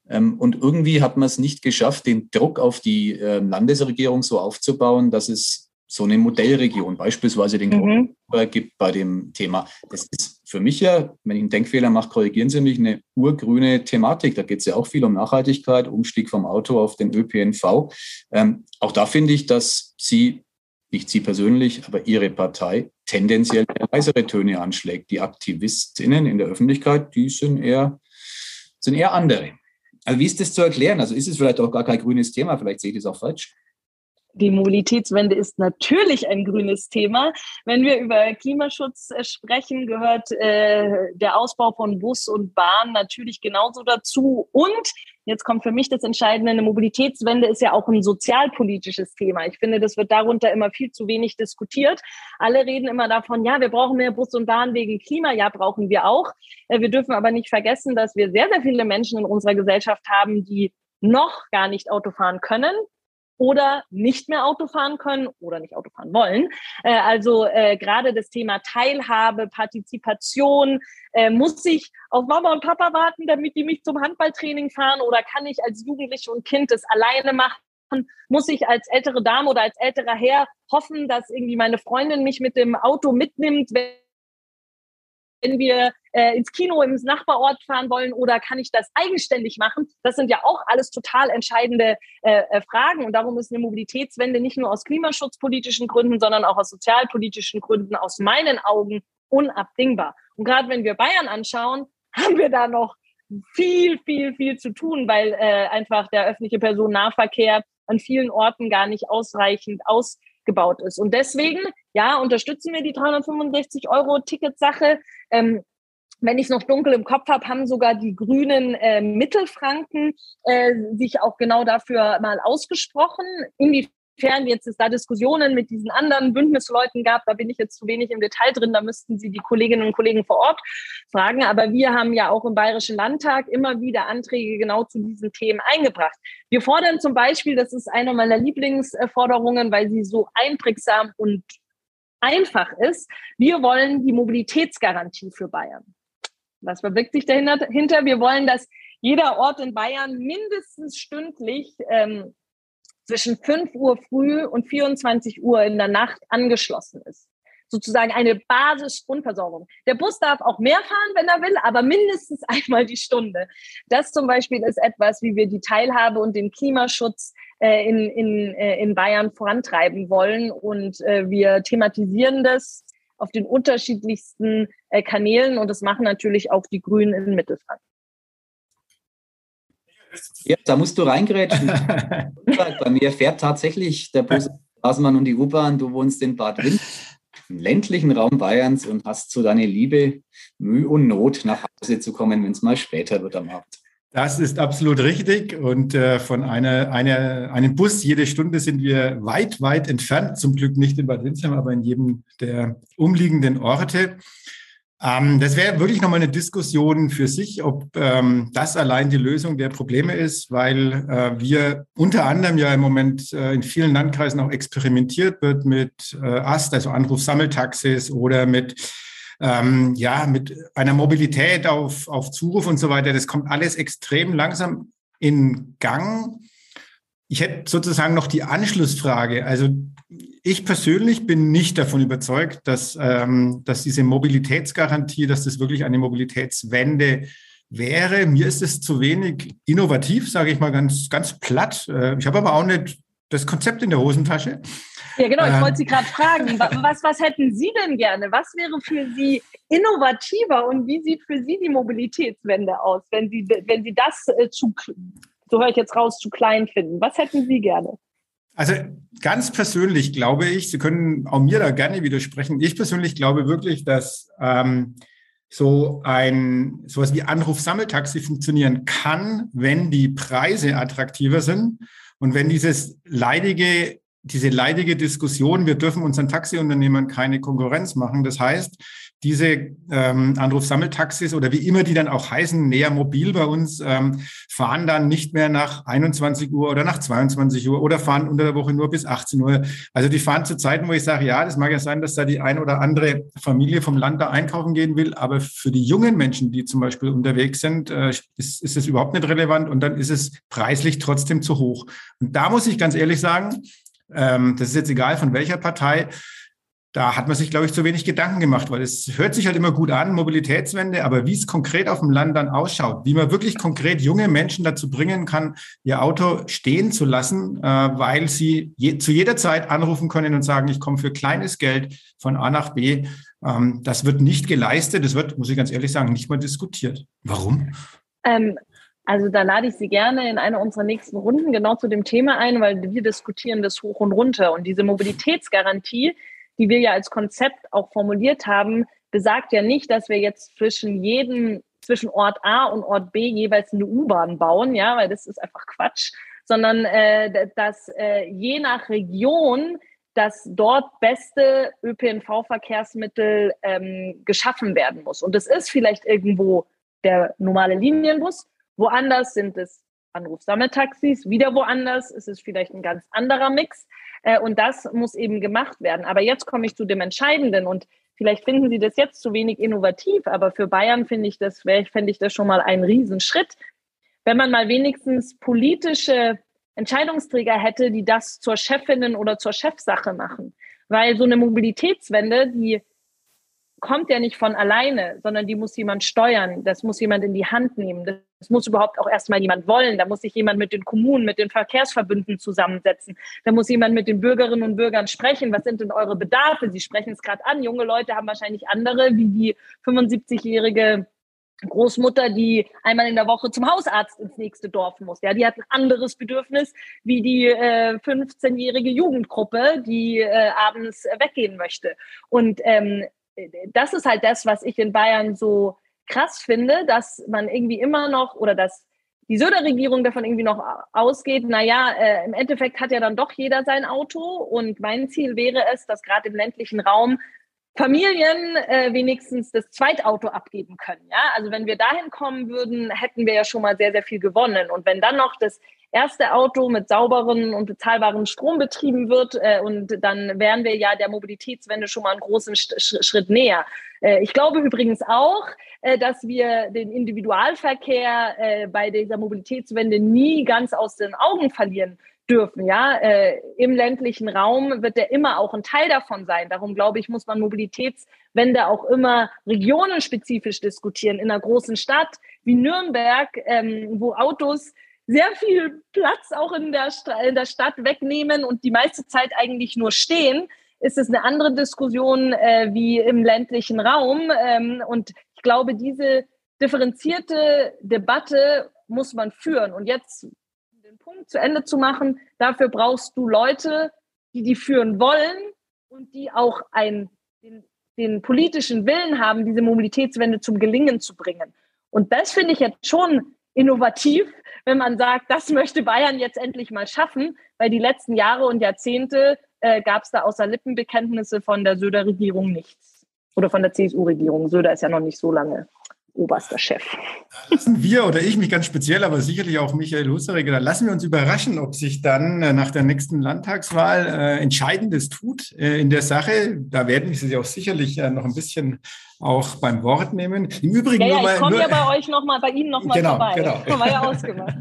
Ähm, und irgendwie hat man es nicht geschafft, den Druck auf die äh, Landesregierung so aufzubauen, dass es so eine Modellregion, beispielsweise den mhm. gibt bei dem Thema. Das ist für mich ja, wenn ich einen Denkfehler mache, korrigieren Sie mich, eine urgrüne Thematik. Da geht es ja auch viel um Nachhaltigkeit, Umstieg vom Auto auf den ÖPNV. Ähm, auch da finde ich, dass Sie, nicht Sie persönlich, aber Ihre Partei tendenziell leisere Töne anschlägt. Die Aktivistinnen in der Öffentlichkeit, die sind eher, sind eher andere. Also wie ist das zu erklären? Also ist es vielleicht auch gar kein grünes Thema, vielleicht sehe ich das auch falsch. Die Mobilitätswende ist natürlich ein grünes Thema. Wenn wir über Klimaschutz äh, sprechen, gehört äh, der Ausbau von Bus und Bahn natürlich genauso dazu. Und jetzt kommt für mich das Entscheidende, eine Mobilitätswende ist ja auch ein sozialpolitisches Thema. Ich finde, das wird darunter immer viel zu wenig diskutiert. Alle reden immer davon, ja, wir brauchen mehr Bus und Bahn wegen Klima. Ja, brauchen wir auch. Äh, wir dürfen aber nicht vergessen, dass wir sehr, sehr viele Menschen in unserer Gesellschaft haben, die noch gar nicht Auto fahren können, oder nicht mehr Auto fahren können oder nicht Auto fahren wollen. Äh, also äh, gerade das Thema Teilhabe, Partizipation, äh, muss ich auf Mama und Papa warten, damit die mich zum Handballtraining fahren oder kann ich als Jugendliche und Kind das alleine machen? Muss ich als ältere Dame oder als älterer Herr hoffen, dass irgendwie meine Freundin mich mit dem Auto mitnimmt, wenn wenn wir äh, ins Kino ins Nachbarort fahren wollen oder kann ich das eigenständig machen? Das sind ja auch alles total entscheidende äh, äh, Fragen und darum ist eine Mobilitätswende nicht nur aus klimaschutzpolitischen Gründen, sondern auch aus sozialpolitischen Gründen aus meinen Augen unabdingbar. Und gerade wenn wir Bayern anschauen, (laughs) haben wir da noch viel, viel, viel zu tun, weil äh, einfach der öffentliche Personennahverkehr an vielen Orten gar nicht ausreichend ausgebaut ist. Und deswegen, ja, unterstützen wir die 365 Euro Ticketsache. Ähm, wenn ich es noch dunkel im Kopf habe, haben sogar die Grünen äh, Mittelfranken äh, sich auch genau dafür mal ausgesprochen. Inwiefern jetzt es da Diskussionen mit diesen anderen Bündnisleuten gab, da bin ich jetzt zu wenig im Detail drin, da müssten Sie die Kolleginnen und Kollegen vor Ort fragen. Aber wir haben ja auch im Bayerischen Landtag immer wieder Anträge genau zu diesen Themen eingebracht. Wir fordern zum Beispiel, das ist eine meiner Lieblingsforderungen, weil sie so einprägsam und einfach ist. Wir wollen die Mobilitätsgarantie für Bayern. Was verbirgt sich dahinter? Wir wollen, dass jeder Ort in Bayern mindestens stündlich ähm, zwischen 5 Uhr früh und 24 Uhr in der Nacht angeschlossen ist. Sozusagen eine Basisgrundversorgung. Der Bus darf auch mehr fahren, wenn er will, aber mindestens (laughs) einmal die Stunde. Das zum Beispiel ist etwas, wie wir die Teilhabe und den Klimaschutz äh, in, in, äh, in Bayern vorantreiben wollen. Und äh, wir thematisieren das auf den unterschiedlichsten äh, Kanälen und das machen natürlich auch die Grünen in Mittelfranken. Ja, da musst du reingrätschen. (laughs) Bei mir fährt tatsächlich der Bus, Straßenbahn und die U-Bahn. Du wohnst in Bad Wind, im ländlichen Raum Bayerns und hast so deine Liebe, Mühe und Not nach Hause zu kommen, wenn es mal später wird am Abend. Das ist absolut richtig. Und äh, von einer, einer, einem Bus jede Stunde sind wir weit, weit entfernt. Zum Glück nicht in Bad Windsheim, aber in jedem der umliegenden Orte. Ähm, das wäre wirklich nochmal eine Diskussion für sich, ob ähm, das allein die Lösung der Probleme ist, weil äh, wir unter anderem ja im Moment äh, in vielen Landkreisen auch experimentiert wird mit äh, AST, also Anrufsammeltaxis oder mit ähm, ja, mit einer Mobilität auf, auf Zuruf und so weiter. Das kommt alles extrem langsam in Gang. Ich hätte sozusagen noch die Anschlussfrage. Also ich persönlich bin nicht davon überzeugt, dass, ähm, dass diese Mobilitätsgarantie, dass das wirklich eine Mobilitätswende wäre. Mir ist es zu wenig innovativ, sage ich mal ganz, ganz platt. Äh, ich habe aber auch nicht das Konzept in der Hosentasche. Ja, genau, ich wollte Sie gerade fragen, was, was hätten Sie denn gerne? Was wäre für Sie innovativer und wie sieht für Sie die Mobilitätswende aus, wenn Sie, wenn Sie das äh, zu, so höre ich jetzt raus, zu klein finden? Was hätten Sie gerne? Also ganz persönlich glaube ich, Sie können auch mir da gerne widersprechen. Ich persönlich glaube wirklich, dass ähm, so ein sowas wie Anruf-Sammeltaxi funktionieren kann, wenn die Preise attraktiver sind und wenn dieses leidige diese leidige Diskussion, wir dürfen unseren Taxiunternehmern keine Konkurrenz machen. Das heißt, diese ähm, Anrufsammeltaxis oder wie immer die dann auch heißen, näher mobil bei uns, ähm, fahren dann nicht mehr nach 21 Uhr oder nach 22 Uhr oder fahren unter der Woche nur bis 18 Uhr. Also die fahren zu Zeiten, wo ich sage, ja, das mag ja sein, dass da die ein oder andere Familie vom Land da einkaufen gehen will, aber für die jungen Menschen, die zum Beispiel unterwegs sind, äh, ist, ist es überhaupt nicht relevant und dann ist es preislich trotzdem zu hoch. Und da muss ich ganz ehrlich sagen, ähm, das ist jetzt egal von welcher Partei, da hat man sich, glaube ich, zu wenig Gedanken gemacht, weil es hört sich halt immer gut an, Mobilitätswende, aber wie es konkret auf dem Land dann ausschaut, wie man wirklich konkret junge Menschen dazu bringen kann, ihr Auto stehen zu lassen, äh, weil sie je, zu jeder Zeit anrufen können und sagen, ich komme für kleines Geld von A nach B. Ähm, das wird nicht geleistet, das wird, muss ich ganz ehrlich sagen, nicht mal diskutiert. Warum? Ähm, also da lade ich Sie gerne in eine unserer nächsten Runden genau zu dem Thema ein, weil wir diskutieren das hoch und runter. Und diese Mobilitätsgarantie, die wir ja als Konzept auch formuliert haben, besagt ja nicht, dass wir jetzt zwischen jedem, zwischen Ort A und Ort B jeweils eine U-Bahn bauen, ja, weil das ist einfach Quatsch, sondern äh, dass äh, je nach Region das dort beste ÖPNV-Verkehrsmittel ähm, geschaffen werden muss. Und es ist vielleicht irgendwo der normale Linienbus, woanders sind es Anrufsammeltaxis, wieder woanders ist es vielleicht ein ganz anderer Mix. Äh, und das muss eben gemacht werden. Aber jetzt komme ich zu dem Entscheidenden und vielleicht finden Sie das jetzt zu wenig innovativ, aber für Bayern finde ich das, fände ich das schon mal ein Riesenschritt, wenn man mal wenigstens politische Entscheidungsträger hätte, die das zur Chefinnen oder zur Chefsache machen. Weil so eine Mobilitätswende, die kommt ja nicht von alleine, sondern die muss jemand steuern, das muss jemand in die Hand nehmen, das muss überhaupt auch erstmal jemand wollen, da muss sich jemand mit den Kommunen, mit den Verkehrsverbünden zusammensetzen, da muss jemand mit den Bürgerinnen und Bürgern sprechen, was sind denn eure Bedarfe? Sie sprechen es gerade an, junge Leute haben wahrscheinlich andere, wie die 75-jährige Großmutter, die einmal in der Woche zum Hausarzt ins nächste Dorf muss. Ja, die hat ein anderes Bedürfnis wie die äh, 15-jährige Jugendgruppe, die äh, abends weggehen möchte. Und ähm, das ist halt das, was ich in Bayern so krass finde, dass man irgendwie immer noch oder dass die Söder-Regierung davon irgendwie noch ausgeht, naja, äh, im Endeffekt hat ja dann doch jeder sein Auto und mein Ziel wäre es, dass gerade im ländlichen Raum Familien äh, wenigstens das Zweitauto abgeben können. Ja, also wenn wir dahin kommen würden, hätten wir ja schon mal sehr, sehr viel gewonnen. Und wenn dann noch das erste Auto mit sauberen und bezahlbaren Strom betrieben wird. Äh, und dann wären wir ja der Mobilitätswende schon mal einen großen Sch Schritt näher. Äh, ich glaube übrigens auch, äh, dass wir den Individualverkehr äh, bei dieser Mobilitätswende nie ganz aus den Augen verlieren dürfen. Ja, äh, im ländlichen Raum wird der immer auch ein Teil davon sein. Darum glaube ich, muss man Mobilitätswende auch immer regionenspezifisch diskutieren. In einer großen Stadt wie Nürnberg, ähm, wo Autos sehr viel Platz auch in der, in der Stadt wegnehmen und die meiste Zeit eigentlich nur stehen, ist es eine andere Diskussion äh, wie im ländlichen Raum. Ähm, und ich glaube, diese differenzierte Debatte muss man führen. Und jetzt den Punkt zu Ende zu machen, dafür brauchst du Leute, die die führen wollen und die auch ein, den, den politischen Willen haben, diese Mobilitätswende zum Gelingen zu bringen. Und das finde ich jetzt schon innovativ, wenn man sagt, das möchte Bayern jetzt endlich mal schaffen, weil die letzten Jahre und Jahrzehnte äh, gab es da außer Lippenbekenntnisse von der Söder-Regierung nichts. Oder von der CSU-Regierung. Söder ist ja noch nicht so lange oberster Chef. Lassen wir oder ich mich ganz speziell, aber sicherlich auch Michael Husserich, da lassen wir uns überraschen, ob sich dann äh, nach der nächsten Landtagswahl äh, Entscheidendes tut äh, in der Sache. Da werden wir Sie auch sicherlich äh, noch ein bisschen auch beim Wort nehmen. Im Übrigen ja, ja, nur mal, ich komme ja bei euch nochmal, bei Ihnen nochmal genau, vorbei. Genau. War ja ausgemacht.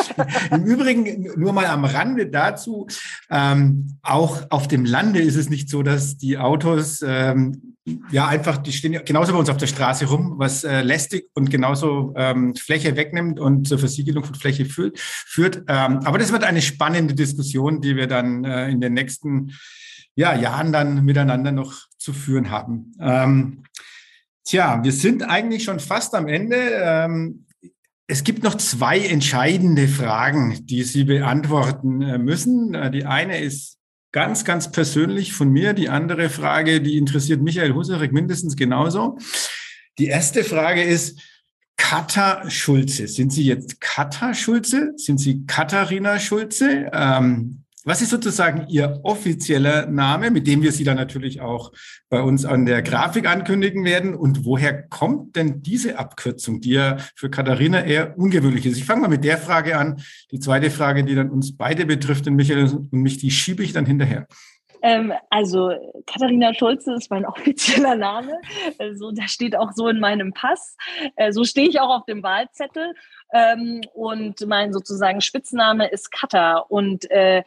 (laughs) Im Übrigen nur mal am Rande dazu, ähm, auch auf dem Lande ist es nicht so, dass die Autos ähm, ja einfach, die stehen genauso bei uns auf der Straße rum, was äh, lästig und genauso ähm, Fläche wegnimmt und zur Versiegelung von Fläche führt. führt. Ähm, aber das wird eine spannende Diskussion, die wir dann äh, in den nächsten ja, Jahren dann miteinander noch zu führen haben. Ähm, tja, wir sind eigentlich schon fast am Ende. Ähm, es gibt noch zwei entscheidende Fragen, die Sie beantworten äh, müssen. Äh, die eine ist ganz, ganz persönlich von mir. Die andere Frage, die interessiert Michael Husarek mindestens genauso. Die erste Frage ist, Katha Schulze. Sind Sie jetzt Katha Schulze? Sind Sie Katharina Schulze? Ähm, was ist sozusagen Ihr offizieller Name, mit dem wir Sie dann natürlich auch bei uns an der Grafik ankündigen werden? Und woher kommt denn diese Abkürzung, die ja für Katharina eher ungewöhnlich ist? Ich fange mal mit der Frage an. Die zweite Frage, die dann uns beide betrifft, den Michael und mich, die schiebe ich dann hinterher. Ähm, also Katharina Schulze ist mein (laughs) offizieller Name. Also da steht auch so in meinem Pass. Äh, so stehe ich auch auf dem Wahlzettel. Ähm, und mein sozusagen Spitzname ist Katha. Und äh,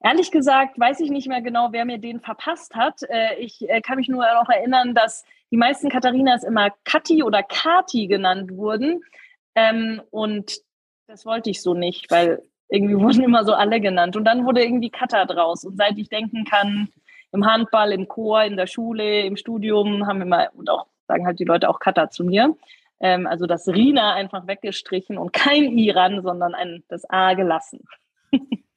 Ehrlich gesagt weiß ich nicht mehr genau, wer mir den verpasst hat. Äh, ich äh, kann mich nur noch erinnern, dass die meisten Katharinas immer Kathi oder Kati genannt wurden. Ähm, und das wollte ich so nicht, weil irgendwie (laughs) wurden immer so alle genannt. Und dann wurde irgendwie Kata draus. Und seit ich denken kann, im Handball, im Chor, in der Schule, im Studium haben wir mal, und auch sagen halt die Leute auch Kata zu mir. Ähm, also das Rina einfach weggestrichen und kein Iran, sondern ein, das A gelassen. (laughs)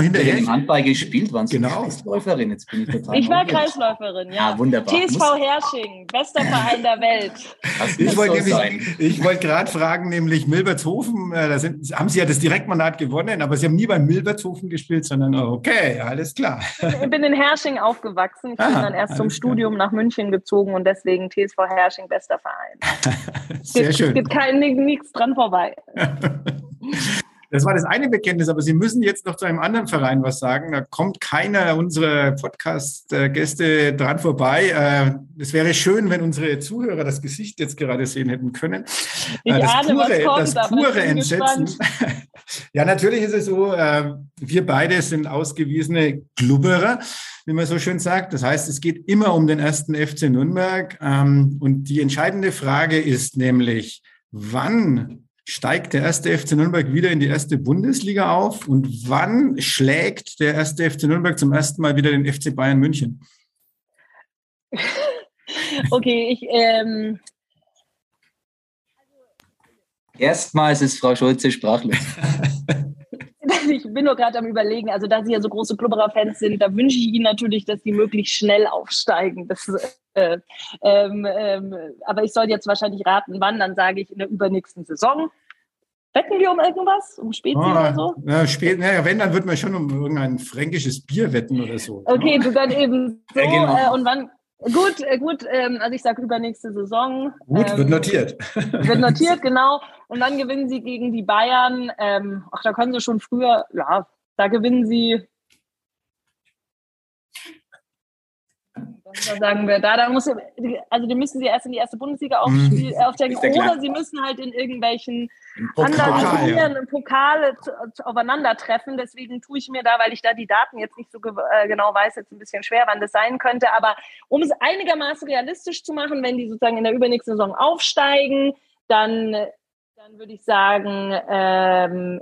Hinterher im Handball gespielt, waren Sie genau. Kreisläuferin? Jetzt bin ich total Ich war Kreisläuferin, ja. Ah, wunderbar. TSV Hersching, bester Verein der Welt. Das ich wollte so wollt gerade fragen, nämlich Milbertshofen, äh, da sind, haben Sie ja das Direktmandat gewonnen, aber Sie haben nie bei Milbertshofen gespielt, sondern oh, okay, alles klar. Ich bin in Hersching aufgewachsen. Ich bin Aha, dann erst zum Studium klar. nach München gezogen und deswegen TSV Hersching, bester Verein. (laughs) Sehr gibt, schön. Es gibt kein, nichts dran vorbei. (laughs) Das war das eine Bekenntnis, aber Sie müssen jetzt noch zu einem anderen Verein was sagen. Da kommt keiner unserer Podcast-Gäste dran vorbei. Äh, es wäre schön, wenn unsere Zuhörer das Gesicht jetzt gerade sehen hätten können. Ich äh, das ahne, pure, kommt, das pure Entsetzen. (laughs) ja, natürlich ist es so, äh, wir beide sind ausgewiesene Glubberer, wie man so schön sagt. Das heißt, es geht immer um den ersten FC Nürnberg. Ähm, und die entscheidende Frage ist nämlich, wann steigt der erste FC Nürnberg wieder in die erste Bundesliga auf und wann schlägt der erste FC Nürnberg zum ersten Mal wieder den FC Bayern München? (laughs) okay, ich. Ähm Erstmals ist Frau Schulze sprachlos. (laughs) (laughs) ich bin nur gerade am Überlegen, also da Sie ja so große Klubberer-Fans sind, da wünsche ich Ihnen natürlich, dass Sie möglichst schnell aufsteigen. Das, äh, ähm, ähm, aber ich soll jetzt wahrscheinlich raten, wann, dann sage ich in der übernächsten Saison. Wetten wir um irgendwas? Um Spezi oh, oder so? Ja, spät, naja, wenn, dann würden wir schon um irgendein fränkisches Bier wetten oder so. Okay, ja. dann eben so. Ja, genau. äh, und wann, Gut, äh, gut. Ähm, also ich sage übernächste Saison. Gut, ähm, wird notiert. Wird notiert, (laughs) genau. Und dann gewinnen sie gegen die Bayern. Ähm, ach, da können sie schon früher, ja, da gewinnen sie. Was sagen wir da? da muss, also die müssen sie erst in die erste Bundesliga aufsteigen mhm. oder sie müssen halt in irgendwelchen anderen Turnieren ja. Pokale aufeinandertreffen. Deswegen tue ich mir da, weil ich da die Daten jetzt nicht so äh, genau weiß, jetzt ein bisschen schwer, wann das sein könnte. Aber um es einigermaßen realistisch zu machen, wenn die sozusagen in der übernächsten Saison aufsteigen, dann, dann würde ich sagen, ähm,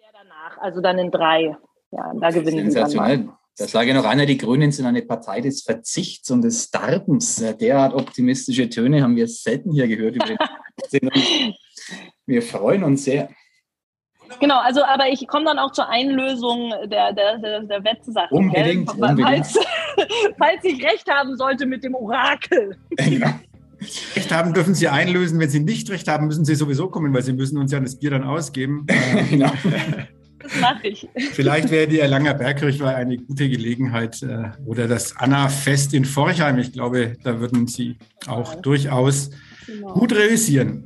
der danach, also dann in drei. Ja, da gewinnen sie dann. Da sage ich noch einer, die Grünen sind eine Partei des Verzichts und des Darbens. Derart optimistische Töne haben wir selten hier gehört. (laughs) wir freuen uns sehr. Genau, also aber ich komme dann auch zur Einlösung der, der, der, der Wettsache. Unbedingt, unbedingt. Falls, (laughs) falls ich recht haben sollte mit dem Orakel. (laughs) Genau. Recht haben dürfen Sie einlösen. Wenn Sie nicht recht haben, müssen Sie sowieso kommen, weil Sie müssen uns ja das Bier dann ausgeben. (laughs) genau. Das mache ich. Vielleicht wäre die Erlanger Bergkirche eine gute Gelegenheit äh, oder das Anna-Fest in Forchheim. Ich glaube, da würden Sie auch ja. durchaus genau. gut realisieren.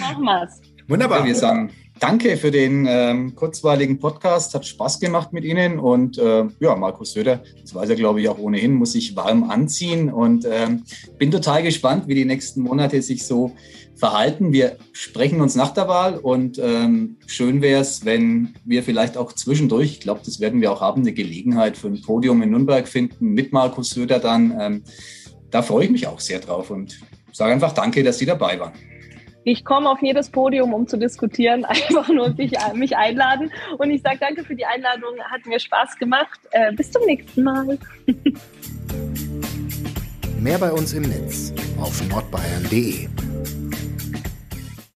Machen wir es. Wunderbar. Ja, wir sagen Danke für den ähm, kurzweiligen Podcast. Hat Spaß gemacht mit Ihnen. Und äh, ja, Markus Söder, das weiß er, glaube ich, auch ohnehin, muss sich warm anziehen. Und ähm, bin total gespannt, wie die nächsten Monate sich so verhalten. Wir sprechen uns nach der Wahl und ähm, schön wäre es, wenn wir vielleicht auch zwischendurch, ich glaube, das werden wir auch haben, eine Gelegenheit für ein Podium in Nürnberg finden mit Markus Söder dann. Da freue ich mich auch sehr drauf und sage einfach Danke, dass Sie dabei waren. Ich komme auf jedes Podium, um zu diskutieren, (laughs) einfach nur mich, mich einladen. Und ich sage danke für die Einladung, hat mir Spaß gemacht. Äh, bis zum nächsten Mal. Mehr bei uns im Netz auf nordbayern.de.